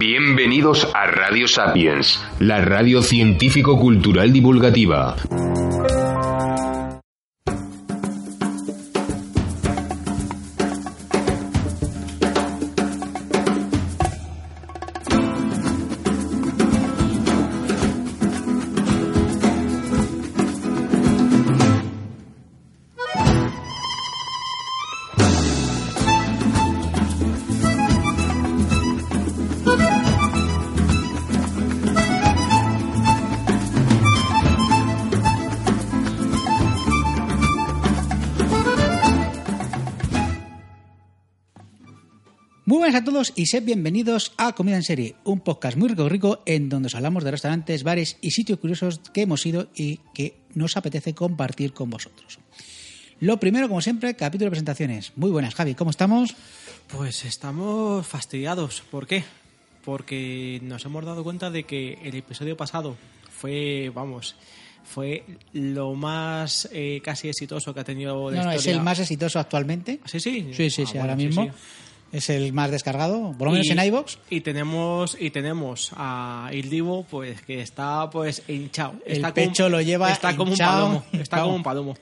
Bienvenidos a Radio Sapiens, la radio científico-cultural divulgativa. Y sed bienvenidos a Comida en Serie, un podcast muy rico rico en donde os hablamos de restaurantes, bares y sitios curiosos que hemos ido y que nos apetece compartir con vosotros. Lo primero, como siempre, capítulo de presentaciones. Muy buenas, Javi, ¿cómo estamos? Pues estamos fastidiados. ¿Por qué? Porque nos hemos dado cuenta de que el episodio pasado fue, vamos, fue lo más eh, casi exitoso que ha tenido la No, no, es el más exitoso actualmente. Sí, sí. Sí, sí, Ah, sí, bueno, ahora sí, mismo. sí. Es el más descargado, por lo menos Y- en iBox. Y tenemos, y tenemos a Il Divo, pues que está pues hinchado. El pecho lo lleva Está como un palomo. Está Vamos. como un palomo.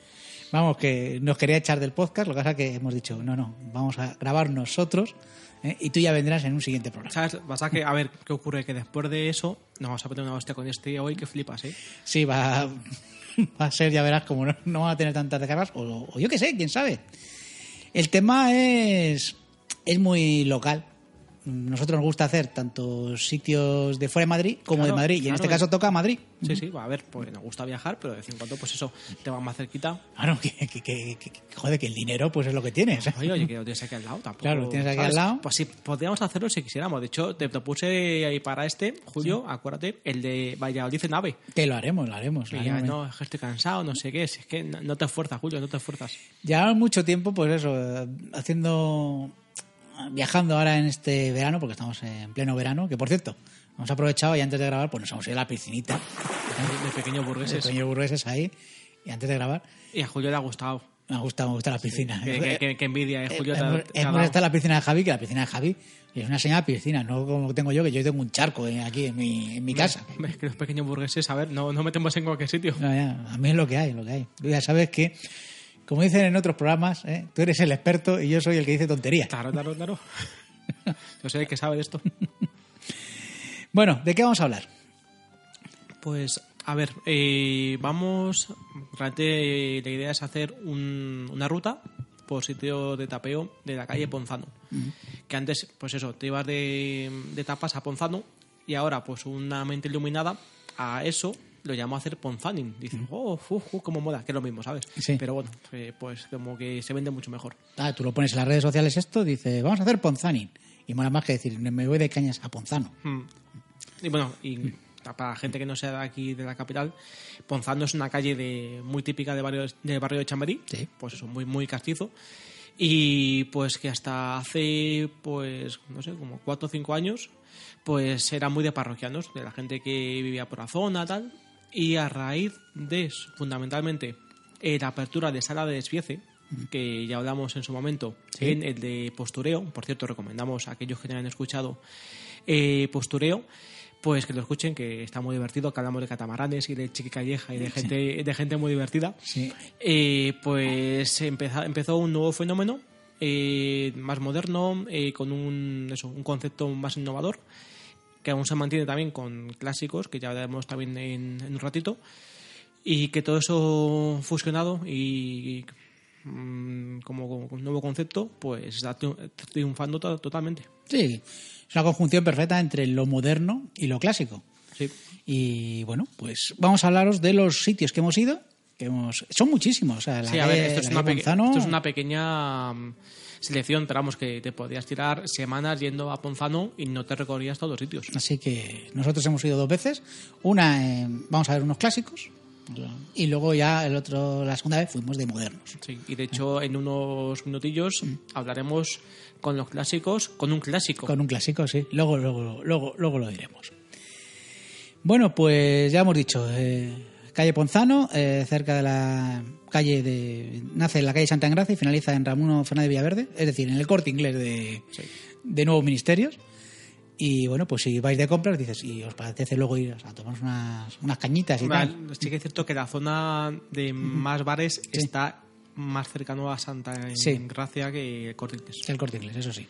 Vamos, que nos quería echar del podcast, lo que pasa es que hemos dicho, no, no, vamos a grabar nosotros ¿eh? y tú ya vendrás en un siguiente programa. ¿Sabes? Pasa que, a ver, ¿qué ocurre? Que después de eso nos vamos a poner una hostia con este hoy que flipas, ¿eh? Sí, va, va a ser, ya verás, como no, no van a tener tantas descargas, o, o yo qué sé, quién sabe. El tema es, es muy local. Nosotros nos gusta hacer tanto sitios de fuera de Madrid como Claro, de Madrid, y en este caso es- toca Madrid. Sí, sí, va a ver, pues nos gusta viajar, pero de vez en cuando, pues eso, te va más cerquita. Claro, que, que, que- que- joder, que el dinero pues es lo que tienes. Oye, oye, que lo tienes aquí al lado, tampoco. Claro, lo tienes aquí ¿sabes? al lado. Pues sí, podríamos hacerlo si quisiéramos. De hecho, te propuse ahí para este, Julio, acuérdate, el de Valladolid en AVE. Que lo haremos, lo haremos. lo ya, no, es que estoy cansado, no sé qué, si es que no te esfuerzas, Julio, no te esfuerzas. Llevamos mucho tiempo, pues eso, haciendo. Viajando ahora en este verano, porque estamos en pleno verano, que por cierto, hemos aprovechado y antes de grabar, pues nos hemos ido a la piscinita, De pequeños de burgueses. pequeños burgueses ahí, y antes de grabar, Y a Julio le ha gustado. me ha gustado, me gusta la piscina. Que, que- que- que envidia, eh, Julio. te ha- hemos te ha hemos dado. estado en la piscina de Javi, que la piscina de Javi es una señal piscina, no como tengo yo, que yo tengo un charco eh, aquí en mi, en mi casa. Es que los pequeños burgueses, a ver, no, no metemos en cualquier sitio. No, ya, a mí es lo que hay, lo que hay. Ya sabes que, como dicen en otros programas, ¿eh? tú eres el experto y yo soy el que dice tonterías. Claro, claro, claro. Yo sé que sabe de esto. Bueno, ¿de qué vamos a hablar? Pues, a ver, eh, vamos. Realmente eh, la idea es hacer un- una ruta por sitio de tapeo de la calle Ponzano. Que antes, pues eso, te ibas de, de tapas a Ponzano y ahora, pues una mente iluminada a eso lo llamó a hacer Ponzanin. Dicen, oh, fu, cómo mola, que es lo mismo, ¿sabes? Sí. Pero bueno, eh, pues como que se vende mucho mejor. Ah, tú lo pones en las redes sociales esto, dice, vamos a hacer Ponzanin. Y mola más que decir, me voy de cañas a Ponzano. Mm. Y bueno, y para la gente que no sea de aquí de la capital, Ponzano es una calle de, muy típica de barrio, del barrio de Chamberí, Sí. pues eso, muy, muy castizo. Y pues que hasta hace, pues, no sé, como cuatro o cinco años, pues era muy de parroquianos, de la gente que vivía por la zona, tal. Y a raíz de, eso, fundamentalmente, eh, la apertura de sala de despiece, que ya hablamos en su momento, Sí. en el de postureo, por cierto, recomendamos a aquellos que no hayan escuchado eh, postureo, pues que lo escuchen, que está muy divertido, que hablamos de catamaranes y de chiquicalleja y de gente, de gente muy divertida. Sí. Eh, pues empezó, empezó un nuevo fenómeno eh, más moderno, con un, eso, un concepto más innovador, que aún se mantiene también con clásicos, que ya veremos también en, en un ratito, y que todo eso fusionado y mm, como, como un nuevo concepto, pues está triun- triunfando to- totalmente. Sí, es una conjunción perfecta entre lo moderno y lo clásico. Sí. Y bueno, pues vamos a hablaros de los sitios que hemos ido. Que hemos... Son muchísimos. O sea, la Sí, a ver, esto es, una Ponzano- esto es una pequeña. Selección, pero vamos, que te podías tirar semanas yendo a Ponzano y no te recorrías todos los sitios. Así que nosotros hemos ido dos veces. Una, eh, vamos a ver unos clásicos. Y luego ya el otro, la segunda vez fuimos de modernos. Sí, y de hecho en unos minutillos hablaremos con los clásicos, con un clásico. Con un clásico, sí. Luego, luego, luego, luego lo diremos. Bueno, pues ya hemos dicho, eh, calle Ponzano, eh, cerca de la calle de... Nace en la calle Santa Engracia y finaliza en Ramón Fernández Villaverde, es decir, en el corte inglés de, de Nuevos Ministerios. Y bueno, pues si vais de compras, dices, y os apetece luego ir a tomar unas, unas cañitas y Vale, tal. Sí que es cierto que la zona de más bares está más cercano a Santa Sí. Gracia que Corrientes. Que el corte inglés, eso sí.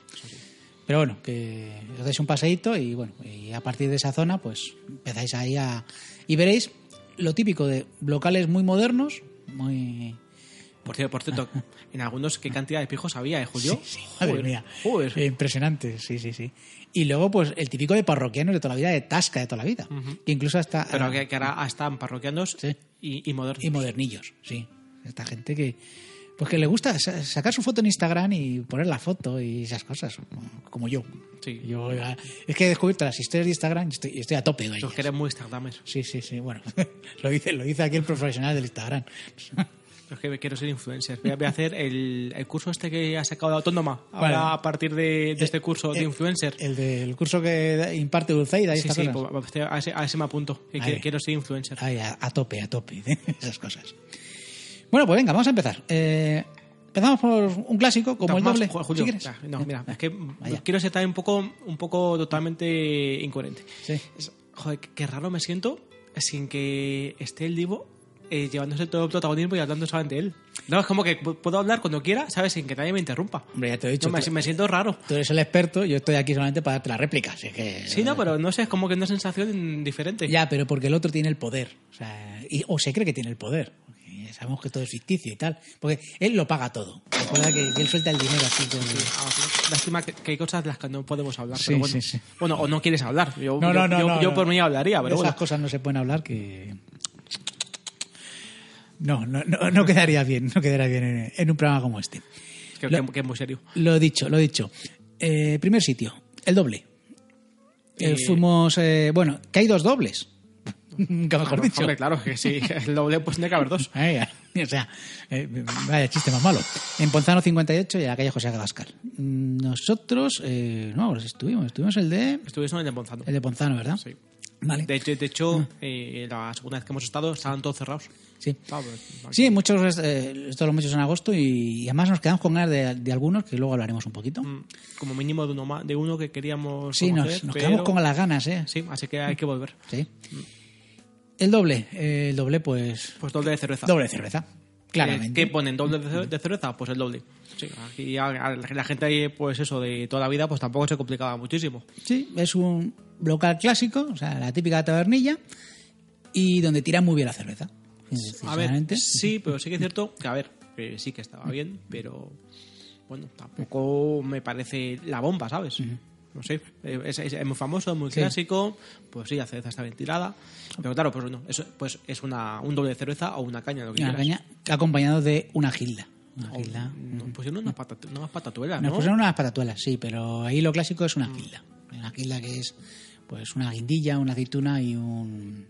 Pero bueno, que os dais un paseíto y bueno, y a partir de esa zona, pues empezáis ahí a. Y veréis lo típico de locales muy modernos, muy. Por cierto, por cierto en algunos, ¿qué cantidad de pijos había, eh, Julio? Sí, sí, madre Joder, mía. joder. Eh, impresionante, sí, sí, sí. Y luego, pues el típico de parroquianos de toda la vida, de tasca de toda la vida. Que incluso hasta. Pero que, que ahora están parroquianos Sí. y, y modernos. Y modernillos, sí. Esta gente que. Pues que le gusta sa- sacar su foto en Instagram y poner la foto y esas cosas, como yo. Sí. Yo eh, es que he descubierto las historias de Instagram y estoy, estoy a tope de Los que eres muy Instagramers. Sí, sí, sí. Bueno, lo dice, lo dice aquí el profesional del Instagram. Los que quiero ser influencer. Voy a, voy a hacer el, el curso este que ha sacado de Autónoma. Ahora, Vale. a partir de, de este curso de Eh, influencer. El del curso que imparte Dulceida sí, sí, pues, a, ese, a ese me apunto. Que quiero ser influencer. Ay, a, a tope, a tope. esas cosas. Bueno, pues venga, vamos a empezar. Eh, empezamos por un clásico como el Más, doble. Ju- Julio, si quieres. ya, no, mira, es que Vaya. quiero ser un poco, un poco totalmente incoherente. Sí. Joder, qué raro me siento sin que esté el Divo eh, llevándose todo el protagonismo y hablando solamente él. No, es como que pu- puedo hablar cuando quiera, ¿sabes? Sin que nadie me interrumpa. Hombre, ya te he dicho. No, me, tú, me siento raro. tú eres el experto, yo estoy aquí solamente para darte la réplica. Así que, Sí, no, pero no sé, es como que una sensación diferente. Ya, pero porque el otro tiene el poder. O, sea, y- o se cree que tiene el poder. Sabemos que todo es ficticio y tal. Porque él lo paga todo. Recuerda que, que él suelta el dinero así. con- Ah, sí. Lástima que, que hay cosas de las que no podemos hablar. Sí, pero bueno. sí, sí. bueno, o no quieres hablar. Yo, No, yo- no, no, yo- por mí hablaría, pero Esas bueno. cosas no se pueden hablar que... No, no, no, no quedaría bien, no quedaría bien en, en un programa como este. Que, Lo- que- es muy serio. Lo he dicho, lo he dicho. Eh, primer sitio, el doble. Eh, Eh, fuimos, eh, bueno, que hay dos dobles. Nunca mejor dicho. Hombre, claro, que sí, el doble pues tiene que haber dos. O sea, eh, vaya chiste más malo. En Ponzano 58 y en la calle José Abascal. Nosotros, eh, no, pues estuvimos, estuvimos el de, Estuvimos en el de Ponzano. el de Ponzano, ¿verdad? Sí. Vale. De hecho, de hecho eh, la segunda vez que hemos estado estaban todos cerrados. Sí. Ah, pues, Sí, muchos, eh, esto lo hemos hecho en agosto y, y además nos quedamos con ganas de, de algunos que luego hablaremos un poquito. mm, Como mínimo de uno, de uno que queríamos Sí, nos, conocer, nos pero- quedamos con las ganas, ¿eh? Sí, así que hay que volver. Sí. El doble, eh, el doble, pues. Pues doble de cerveza. Doble de cerveza. Claramente. Eh, ¿Qué ponen? ¿Doble de, ce- de cerveza? Pues el doble. Sí, aquí la gente pues eso, de toda la vida, pues tampoco se complicaba muchísimo. Sí, es un local clásico, o sea, la típica tabernilla, y donde tiran muy bien la cerveza. A ver, sí, pero sí que es cierto que, a ver, que sí que estaba bien, pero bueno, tampoco me parece la bomba, ¿sabes? No sé, eh, es, es- es muy famoso, muy Sí. clásico, pues sí, la cerveza está bien tirada, pero claro, pues no, eso, pues es una, un doble de cerveza o una caña, lo que Una quieras. caña acompañado de una gilda. Una O- gilda. Nos pusieron unas, patat- unas patatuelas, Nos ¿no? pusieron unas patatuelas, sí, pero ahí lo clásico es Mm. una gilda. Una gilda que es pues una guindilla, una aceituna y un...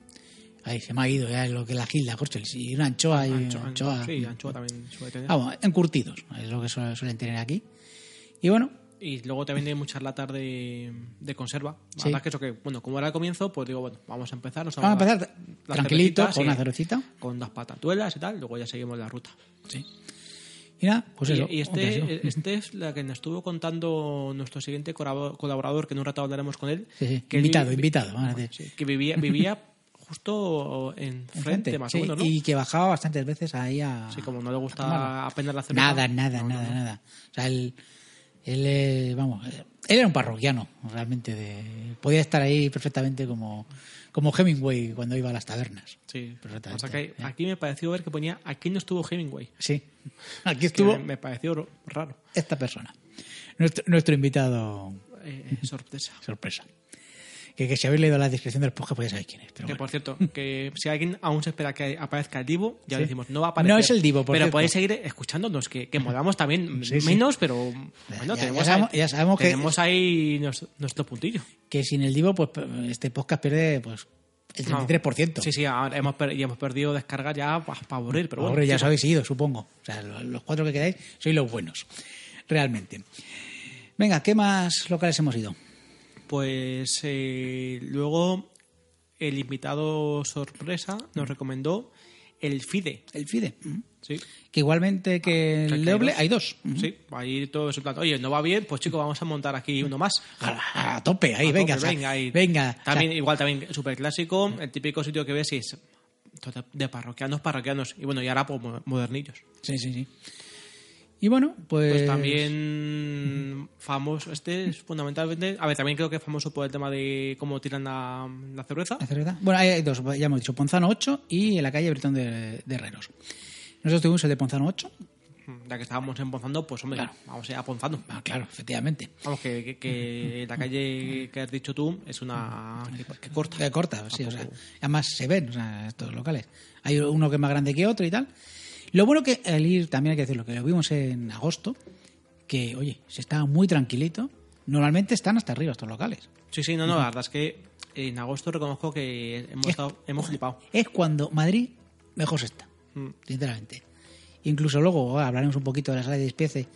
Ahí se me ha ido ya lo que es la gilda, y una anchoa y Ancho- anchoa. Sí, anchoa también suele tener. Vamos, encurtidos, es lo que suelen tener aquí. Y bueno, Y luego te venden muchas latas de, de conserva. Sí. verdad que eso que, bueno, como era el comienzo, pues digo, bueno, vamos a empezar. nos vamos a empezar tranquilito, con sí, una cervecita. Con las patatuelas y tal, luego ya seguimos la ruta. Sí. Y nada, pues y, eso. y este, este es la que nos estuvo contando nuestro siguiente colaborador, que en un rato hablaremos con él. Sí, que invitado, vi- invitado, que vivía, vivía justo en frente, Enfrente, más sí, o menos, ¿no? Y que bajaba bastantes veces ahí a. Sí, como no le gusta apenas la cerveza. Nada, nada, No, nada, no. nada. O sea, él, él eh, vamos, eh, él era un parroquiano, realmente. De, podía estar ahí perfectamente como, como Hemingway cuando iba a las tabernas. Sí, Perfectamente, o sea que ¿eh? aquí me pareció ver que ponía aquí no estuvo Hemingway. Sí. Aquí estuvo me, me pareció ro- raro. esta persona. Nuestro, nuestro invitado Eh, sorpresa. sorpresa. Que, que si habéis leído la descripción del podcast, pues ya sabéis quién es. Pero Que bueno. por cierto, que si alguien aún se espera que aparezca el Divo, ya Sí. decimos, no va a aparecer. No es el Divo, por Pero cierto. podéis seguir escuchándonos, que, que molamos también Sí, sí. menos, pero bueno, Ya- tenemos, ya sabemos- ahí, ya sabemos que- tenemos ahí nuestro puntillo. Que sin el Divo, pues este podcast pierde pues el 33%. Sí, sí, ahora hemos, per- y hemos perdido descargas ya para aburrir, pero bueno. Ahora ya os chicos, habéis ido, supongo. O sea, lo- los cuatro que quedáis sois los buenos. Realmente. Venga, ¿qué más locales hemos ido? Pues eh, luego el invitado sorpresa nos recomendó el FIDE. El FIDE. mm. Sí. Que igualmente que el hay doble, dos. hay dos. Mm. Sí, va a ir todo eso Oye, no va bien, pues chicos, vamos a montar aquí uno más. A, a tope, ahí, A venga. tope, venga, ahí. venga. También, igual también súper clásico, el típico sitio que ves y es de parroquianos, parroquianos. Y bueno, y ahora pues mo- modernillos. sí, sí, sí. Y bueno, pues. Pues también famoso, este es fundamentalmente, a ver, también creo que es famoso por el tema de cómo tiran la, la cerveza. ¿La cerveza? Bueno, hay, hay dos, ya hemos dicho, Ponzano 8 y en la calle Bretón de, de Herreros. Nosotros tuvimos el de Ponzano 8. Ya que estábamos en Ponzando, pues hombre, Claro. vamos a ir a Ponzando. Ah, claro, efectivamente. Vamos, que, que- que la calle que has dicho tú es una que, que corta. Eh, corta, sí, o sea, además se ven o sea, estos locales. Hay uno que es más grande que otro y tal. Lo bueno que el ir, también hay que decirlo, que lo vimos en agosto, que, oye, se estaba muy tranquilito. Normalmente están hasta arriba estos locales. Sí, sí, no, no, la verdad es que en agosto reconozco que hemos, estado, hemos flipado. Es cuando Madrid mejor se está, Mm. sinceramente. Incluso luego hablaremos un poquito de la sala de despiece,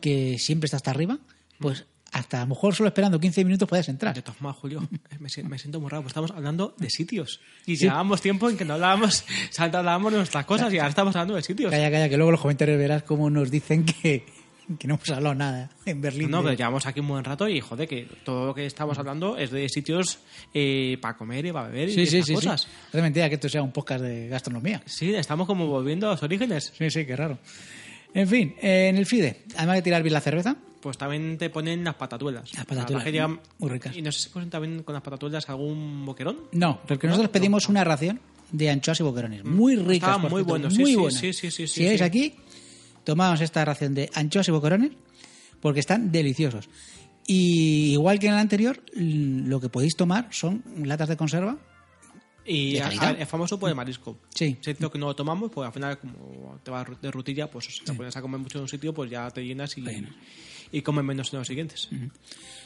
que siempre está hasta arriba, pues hasta a lo mejor solo esperando 15 minutos puedes entrar. De todas Julio, me, si- me siento muy raro, pues estamos hablando de sitios. Y llevábamos tiempo en que no hablábamos, o sea, antes hablábamos de nuestras cosas y ahora estamos hablando de sitios. Calla, calla, que luego los comentarios verás cómo nos dicen que, que no hemos hablado nada en Berlín. No, de- pero llevamos aquí un buen rato y joder, que todo lo que estamos hablando es de sitios eh, para comer y para beber y Sí, sí, esas sí, sí. cosas. Es mentira que esto sea un podcast de gastronomía. Sí, estamos como volviendo a los orígenes. Sí, sí, qué raro. En fin, eh, en el FIDE, además de tirar bien la cerveza, Pues también te ponen las patatuelas. Las patatuelas, La llevan- muy ricas. Y no sé si ponen también con las patatuelas algún boquerón. no, porque nosotros pedimos una ración de anchoas y boquerones. Muy ricas. Estaban muy buenos, sí, muy sí, buenas. sí, sí, sí, Si sí. aquí, tomamos esta ración de anchoas y boquerones porque están deliciosos. Y igual que en el anterior, lo que podéis tomar son latas de conserva. Y ¿De a- es famoso por el marisco. Sí. Si es lo que no lo tomamos, pues al final, como te vas de rutilla, pues si te pones a comer mucho en un sitio, pues ya te llenas y. y comes menos en los siguientes.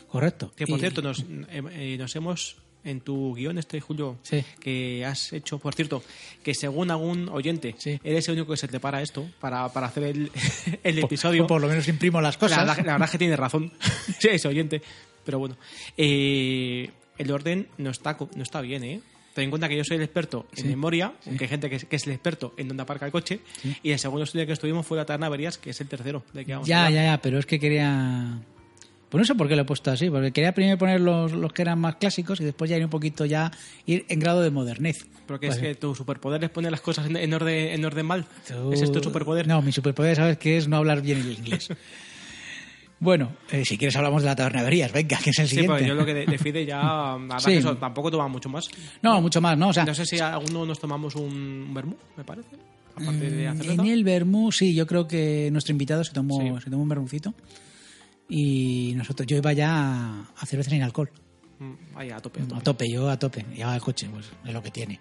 Correcto. Que por Y- cierto, nos, eh, eh, nos hemos en tu guion este, Julio, Sí. que has hecho, por cierto, que según algún oyente, Sí. eres el único que se te para esto para, para hacer el, el por- episodio. por lo menos imprimo las La cosas. verdad, la verdad es que tiene razón. sí, ese oyente. Pero bueno. Eh, el orden no está, no está bien, ¿eh? Ten en cuenta que yo soy el experto en memoria, aunque hay gente que es, que es el experto en dónde aparca el coche. Y el segundo estudio que estuvimos fue la Taberna Averías, que es el tercero. De que vamos a Ya, hablar. ya, ya, pero es que quería... Pues no sé por qué lo he puesto así, porque quería primero poner los, los que eran más clásicos y después ya ir un poquito ya, ir en grado de modernez. Porque Pues, es que tu superpoder es poner las cosas en, en orden, en orden mal. tú- Ese es tu superpoder. No, mi superpoder, ¿sabes qué es? No hablar bien el inglés. bueno, eh, si quieres hablamos de la taberna de Averías, venga, que es el Sí, siguiente. pues yo lo que de, de Fide ya, Sí. que eso tampoco toma mucho más. No, mucho más, ¿no? O sea, No sé si alguno nos tomamos un, vermú, me parece. Aparte de Mm, hacerlo. en el vermú, sí, yo creo que nuestro invitado se tomó, Sí. se tomó un vermucito y nosotros, yo iba ya a, cerveza sin alcohol. Mm, Ahí, a tope, a tope. A tope, yo a tope. Llevaba el coche, pues es lo que tiene.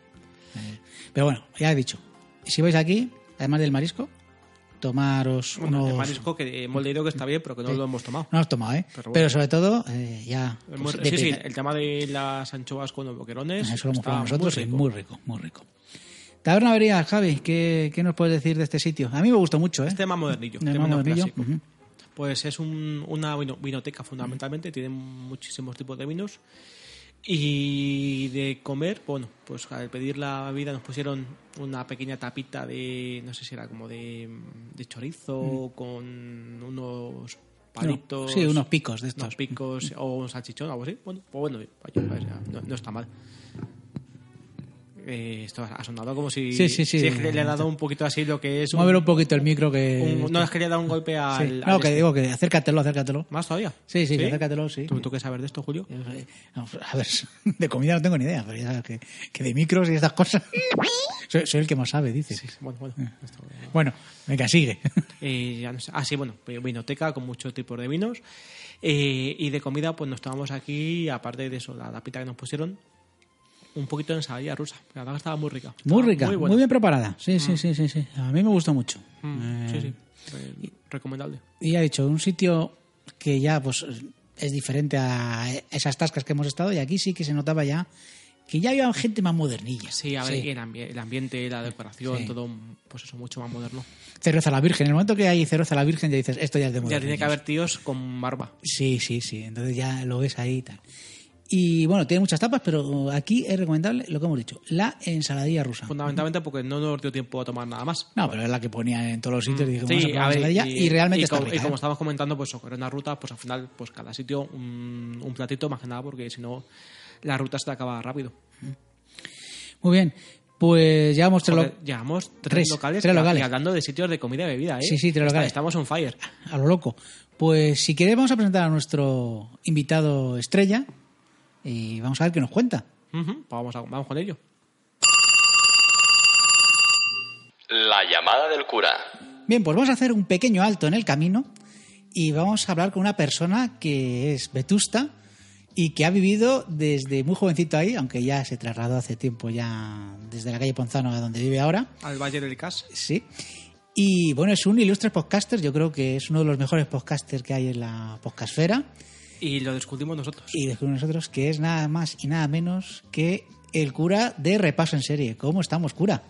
Eh, Pero bueno, ya he dicho. Si vais aquí, además del marisco, tomaros Bueno, unos. el marisco que hemos leído que está bien, pero que no lo hemos tomado. No os tomado, ¿eh? Pero sobre todo, eh, ya. El pues, de sí, sí, el tema de las anchoas con los boquerones. Eso lo hemos probado nosotros, muy rico. muy rico, muy rico. Taberna Averías, Javi, ¿qué, ¿qué nos puedes decir de este sitio? A mí me gustó mucho, ¿eh? Este más modernillo, De tema más modernillo, ujú. Pues es un- una vino- vinoteca fundamentalmente, tiene muchísimos tipos de vinos. Y de comer, bueno, pues al pedir la bebida nos pusieron una pequeña tapita de, no sé si era como de, de chorizo con unos palitos. Mm. sí, unos picos de estos. Unos picos o un salchichón o algo así. Bueno, pues bueno, no, no está mal. Eh, esto ha sonado como si, Sí, sí, sí. si es que le ha dado un poquito así lo que es. un- Muévelo un poquito el micro que... un- no es que le ha dado un golpe al. No, que este. digo que acércatelo, acércatelo. ¿Más todavía? Sí, sí, acércatelo, sí. ¿Tú, tú qué sabes de esto, Julio? Vamos, A ver, de comida no tengo ni idea, pero ya sabes que, que de micros y estas cosas soy, soy el que más sabe, dice. Bueno, bueno. esto- Bueno, venga, sigue. Eh, ya no sé. Ah, sí, bueno, vinoteca con muchos tipos de vinos. Eh, y de comida, pues nos tomamos aquí, aparte de eso, la tapita que nos pusieron, un poquito de ensalada rusa. La verdad que estaba muy rica. Muy rica, muy, bien preparada. Sí, sí, sí, sí, sí. A mí me gustó mucho. Mm, Eh, Sí, sí. Eh, recomendable. Y ha dicho, un sitio que ya pues es diferente a esas tascas que hemos estado y aquí sí que se notaba ya que ya había gente más modernilla. Sí, a ver, y el, ambi- el ambiente, la decoración, Sí. todo, pues eso, mucho más moderno. Cerveza a la Virgen. En el momento que hay cerveza a la Virgen ya dices, esto ya es de Ya modernillos. tiene que haber tíos con barba. Sí, sí, sí. Entonces ya lo ves ahí y tal. Y bueno, tiene muchas tapas, pero aquí es recomendable lo que hemos dicho, la ensaladilla rusa. Fundamentalmente porque no nos dio tiempo a tomar nada más. No, pero es la que ponía en todos los sitios y a Sí, a ver, ensaladilla, y, realmente y está como, rica, y como ¿eh? estábamos comentando, pues era una ruta, pues al final, pues cada sitio un, un platito más que nada, porque si no, la ruta se te acaba rápido. Muy bien, pues llevamos tres, lo- Joder, llevamos tres, tres, locales, tres y- locales. y hablando de sitios de comida y bebida, ¿eh? Sí, sí, tres locales. Estamos on fire. a lo loco. Pues si queréis vamos a presentar a nuestro invitado estrella y vamos a ver qué nos cuenta. Pues vamos, a- vamos con ello. La llamada del cura. Bien, pues vamos a hacer un pequeño alto en el camino y vamos a hablar con una persona que es vetusta y que ha vivido desde muy jovencito ahí, aunque ya se trasladó hace tiempo ya desde la calle Ponzano a donde vive ahora. Al Valle del Cas. Sí. Y bueno, es un ilustre podcaster, yo creo que es uno de los mejores podcasters que hay en la podcastfera. Y lo descubrimos nosotros. Y descubrimos nosotros que es nada más y nada menos que el cura de repaso en serie. ¿Cómo estamos, cura?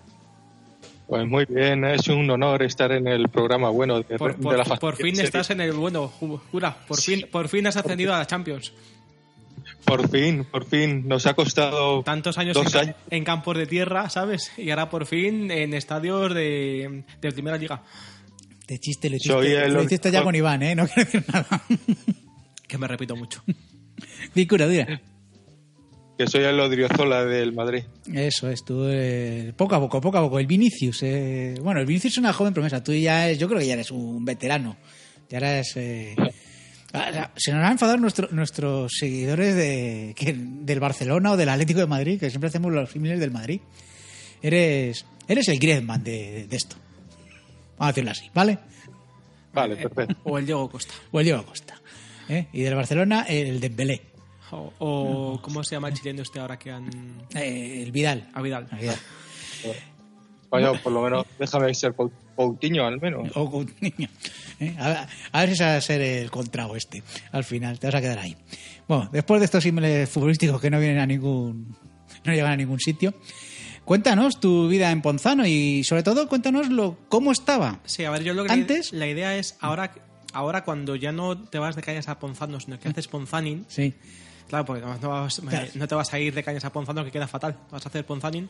Pues muy bien, es un honor estar en el programa bueno de, Por, de por- la por factoría fin serie. estás en el bueno, jura. Por fin, por fin has ascendido a la Champions. Por fin, por fin. Nos ha costado Tantos años en, dos ca- años. en campos de tierra, ¿sabes? Y ahora por fin en estadios de, de primera liga. De chiste lo Soy hiciste, el lo hiciste ya con Iván, ¿eh? No quiero decir nada. Que me repito mucho. Di cura, dura. Que soy el Odriozola del Madrid. Eso es, tú eh, poco a poco, poco a poco. El Vinicius, eh, bueno, el Vinicius es una joven promesa. Tú ya, es- yo creo que ya eres un veterano. Ya eres... eh, ah, se nos han enfadado nuestro- nuestros seguidores de, que- del Barcelona o del Atlético de Madrid, que siempre hacemos los símiles del Madrid. Eres, eres el Griezmann de, de esto. Vamos a decirlo así, ¿vale? Vale, perfecto. O el Diego Costa. O el Diego Costa. ¿Eh? Y del Barcelona, el Dembélé. O, o ¿cómo se llama el chileno este ahora que han... Eh, el Vidal. A Vidal. El Vidal. Vaya, por lo menos déjame ser Coutinho al menos. O Coutinho. ¿eh? A, ver, a ver si se va a ser el contrao este. Al final, te vas a quedar ahí. Bueno, después de estos símiles futbolísticos que no vienen a ningún. no llegan a ningún sitio. Cuéntanos tu vida en Ponzano y sobre todo cuéntanos lo, cómo estaba. Sí, a ver, yo lo que Antes- la idea es ahora, ahora cuando ya no te vas de cañas a Ponzano, sino que haces Ponzanin, Sí. Claro, porque no, no vas- Claro. no te vas a ir de cañas a Ponzano, que queda fatal. Vas a hacer Ponzanin.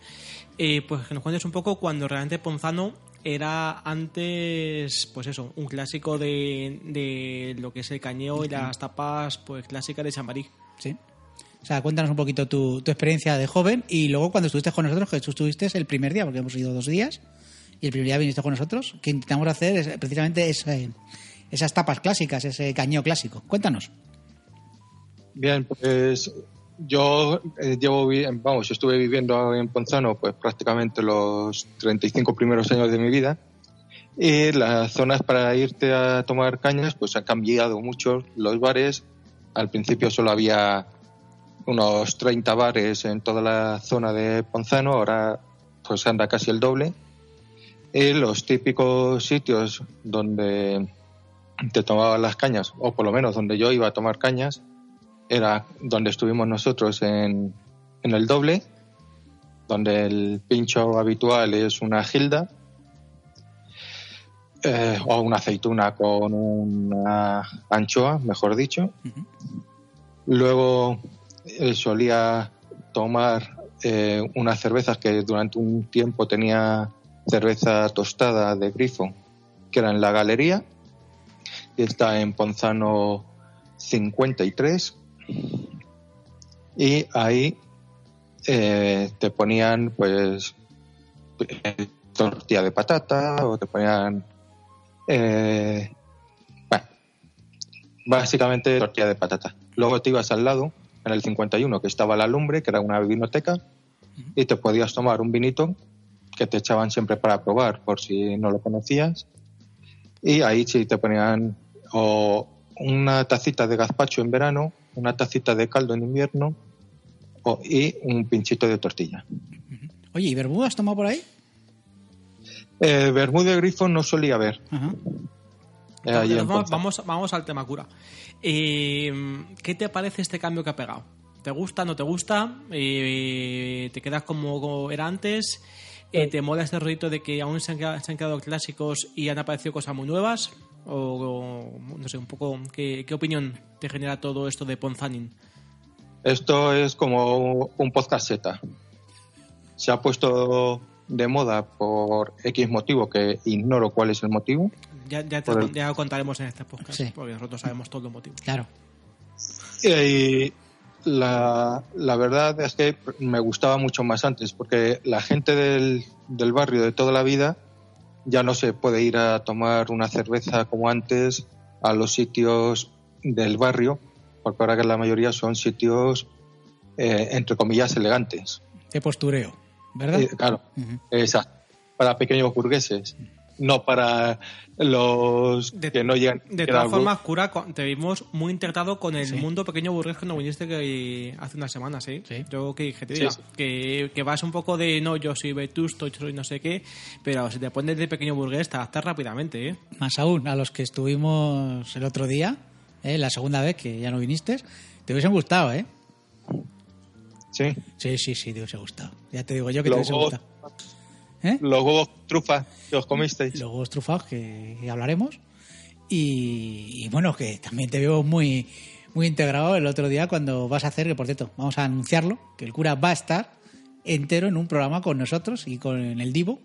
Eh, pues que nos cuentes un poco cuando realmente Ponzano era antes, pues eso, un clásico de, de lo que es el cañeo y las tapas pues clásicas de Chambarí. Sí. O sea, cuéntanos un poquito tu, tu experiencia de joven y luego cuando estuviste con nosotros, que tú estuviste el primer día, porque hemos ido dos días, y el primer día viniste con nosotros, que intentamos hacer es precisamente ese- esas tapas clásicas, ese cañeo clásico. Cuéntanos. Bien, pues yo eh, llevo, vamos, estuve viviendo en Ponzano pues prácticamente los 35 primeros años de mi vida y las zonas para irte a tomar cañas pues han cambiado mucho. Los bares, al principio solo había unos 30 bares en toda la zona de Ponzano, ahora pues anda casi el doble. Y los típicos sitios donde te tomaban las cañas, o por lo menos donde yo iba a tomar cañas, era donde estuvimos nosotros en, en el doble, donde el pincho habitual es una gilda eh, o una aceituna con una anchoa, mejor dicho. Luego eh, solía tomar eh, unas cervezas que durante un tiempo tenía cerveza tostada de grifo, que era en la galería, está en Ponzano 53 y ahí eh, te ponían pues tortilla de patata o te ponían eh, bueno, básicamente tortilla de patata. Luego te ibas al lado, en el 51, que estaba la lumbre, que era una vinoteca, y te podías tomar un vinito que te echaban siempre para probar, por si no lo conocías. Y ahí sí te ponían o una tacita de gazpacho en verano, una tacita de caldo en invierno o- y un pinchito de tortilla. Oye, ¿y Bermuda has tomado por ahí? Eh, Bermuda de grifo no solía haber. Ajá. eh, allí vamos, vamos, vamos al tema cura. Eh, ¿Qué te parece este cambio que ha pegado? ¿Te gusta, no te gusta? Eh, ¿Te quedas como, como era antes? Eh, ¿Te mola este rollito de que aún se han, quedado, se han quedado clásicos y han aparecido cosas muy nuevas? O, o, no sé, un poco, ¿qué, qué opinión te genera todo esto de Ponzanin? Esto es como un podcast Z. Se ha puesto de moda por X motivo, que ignoro cuál es el motivo. Ya, ya, te- Por el- ya lo contaremos en este podcast, Sí. porque nosotros sabemos todo el motivo. Claro. Y la, la verdad es que me gustaba mucho más antes, porque la gente del, del barrio de toda la vida ya no se puede ir a tomar una cerveza como antes a los sitios del barrio, porque ahora que la mayoría son sitios, eh, entre comillas, elegantes. De postureo, ¿verdad? Eh, claro, exacto. Para pequeños burgueses, no para los De- que no llegan. De todas formas, Cura, cu- te vimos muy integrado con el Sí. mundo pequeño burgués que nos viniste que, hace unas semanas, ¿eh? Sí. Yo que, que te Sí, diga, sí. Que, que vas un poco de, no, yo soy vetusto, yo soy no sé qué, pero si te pones de pequeño burgués te adaptas rápidamente, ¿eh? Más aún, a los que estuvimos el otro día, ¿eh? la segunda vez que ya no viniste, te hubiesen gustado, ¿eh? Sí. Sí, sí, sí, te hubiese gustado. Ya te digo yo que te hubiese gustado. ¿Eh? los huevos trufa que os comisteis. Los huevos trufados que, que hablaremos. Y, y bueno, que también te veo muy, muy integrado el otro día cuando vas a hacer, que por cierto, vamos a anunciarlo, que el cura va a estar entero en un programa con nosotros y con el Divo,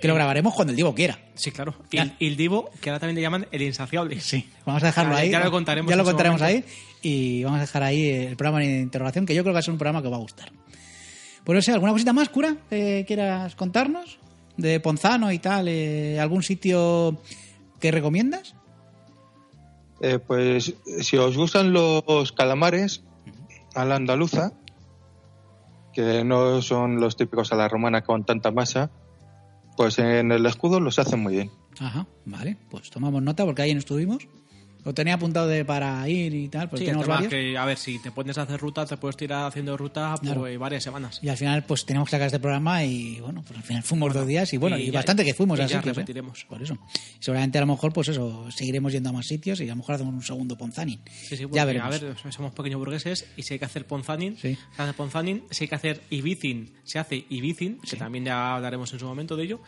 que lo grabaremos cuando el Divo quiera. Sí, claro. Y, el Divo, que ahora también le llaman el insaciable. Sí, vamos a dejarlo Ya- ahí. ya lo contaremos Ya lo contaremos ahí y vamos a dejar ahí el programa de interrogación, que yo creo que va a ser un programa que va a gustar. Pues no sé, ¿alguna cosita más, cura, que quieras contarnos? De Ponzano y tal, eh, ¿algún sitio que recomiendas? Eh, pues si os gustan los calamares a la andaluza, que no son los típicos a la romana con tanta masa, pues en el escudo los hacen muy bien. Ajá, vale, pues tomamos nota porque ahí no estuvimos. Lo tenía apuntado de para ir y tal, porque Sí, tenemos varios. que, a ver, si te pones a hacer ruta, te puedes tirar haciendo ruta por Claro. eh, varias semanas. Y al final, pues teníamos que sacar este programa y bueno, pues al final fuimos dos días y bueno, y y, ya- bastante que fuimos y a ya ¿eh? repetiremos. Por eso. Y seguramente a lo mejor, pues eso, seguiremos yendo a más sitios y a lo mejor hacemos un segundo Ponzanin. Sí, sí, porque, ya a veremos. ver, somos pequeños burgueses y si hay que hacer Ponzanin, Sí. se hace Ponzanin, si hay que hacer Ibicin, se hace Ibicin, que también ya hablaremos en su momento de ello.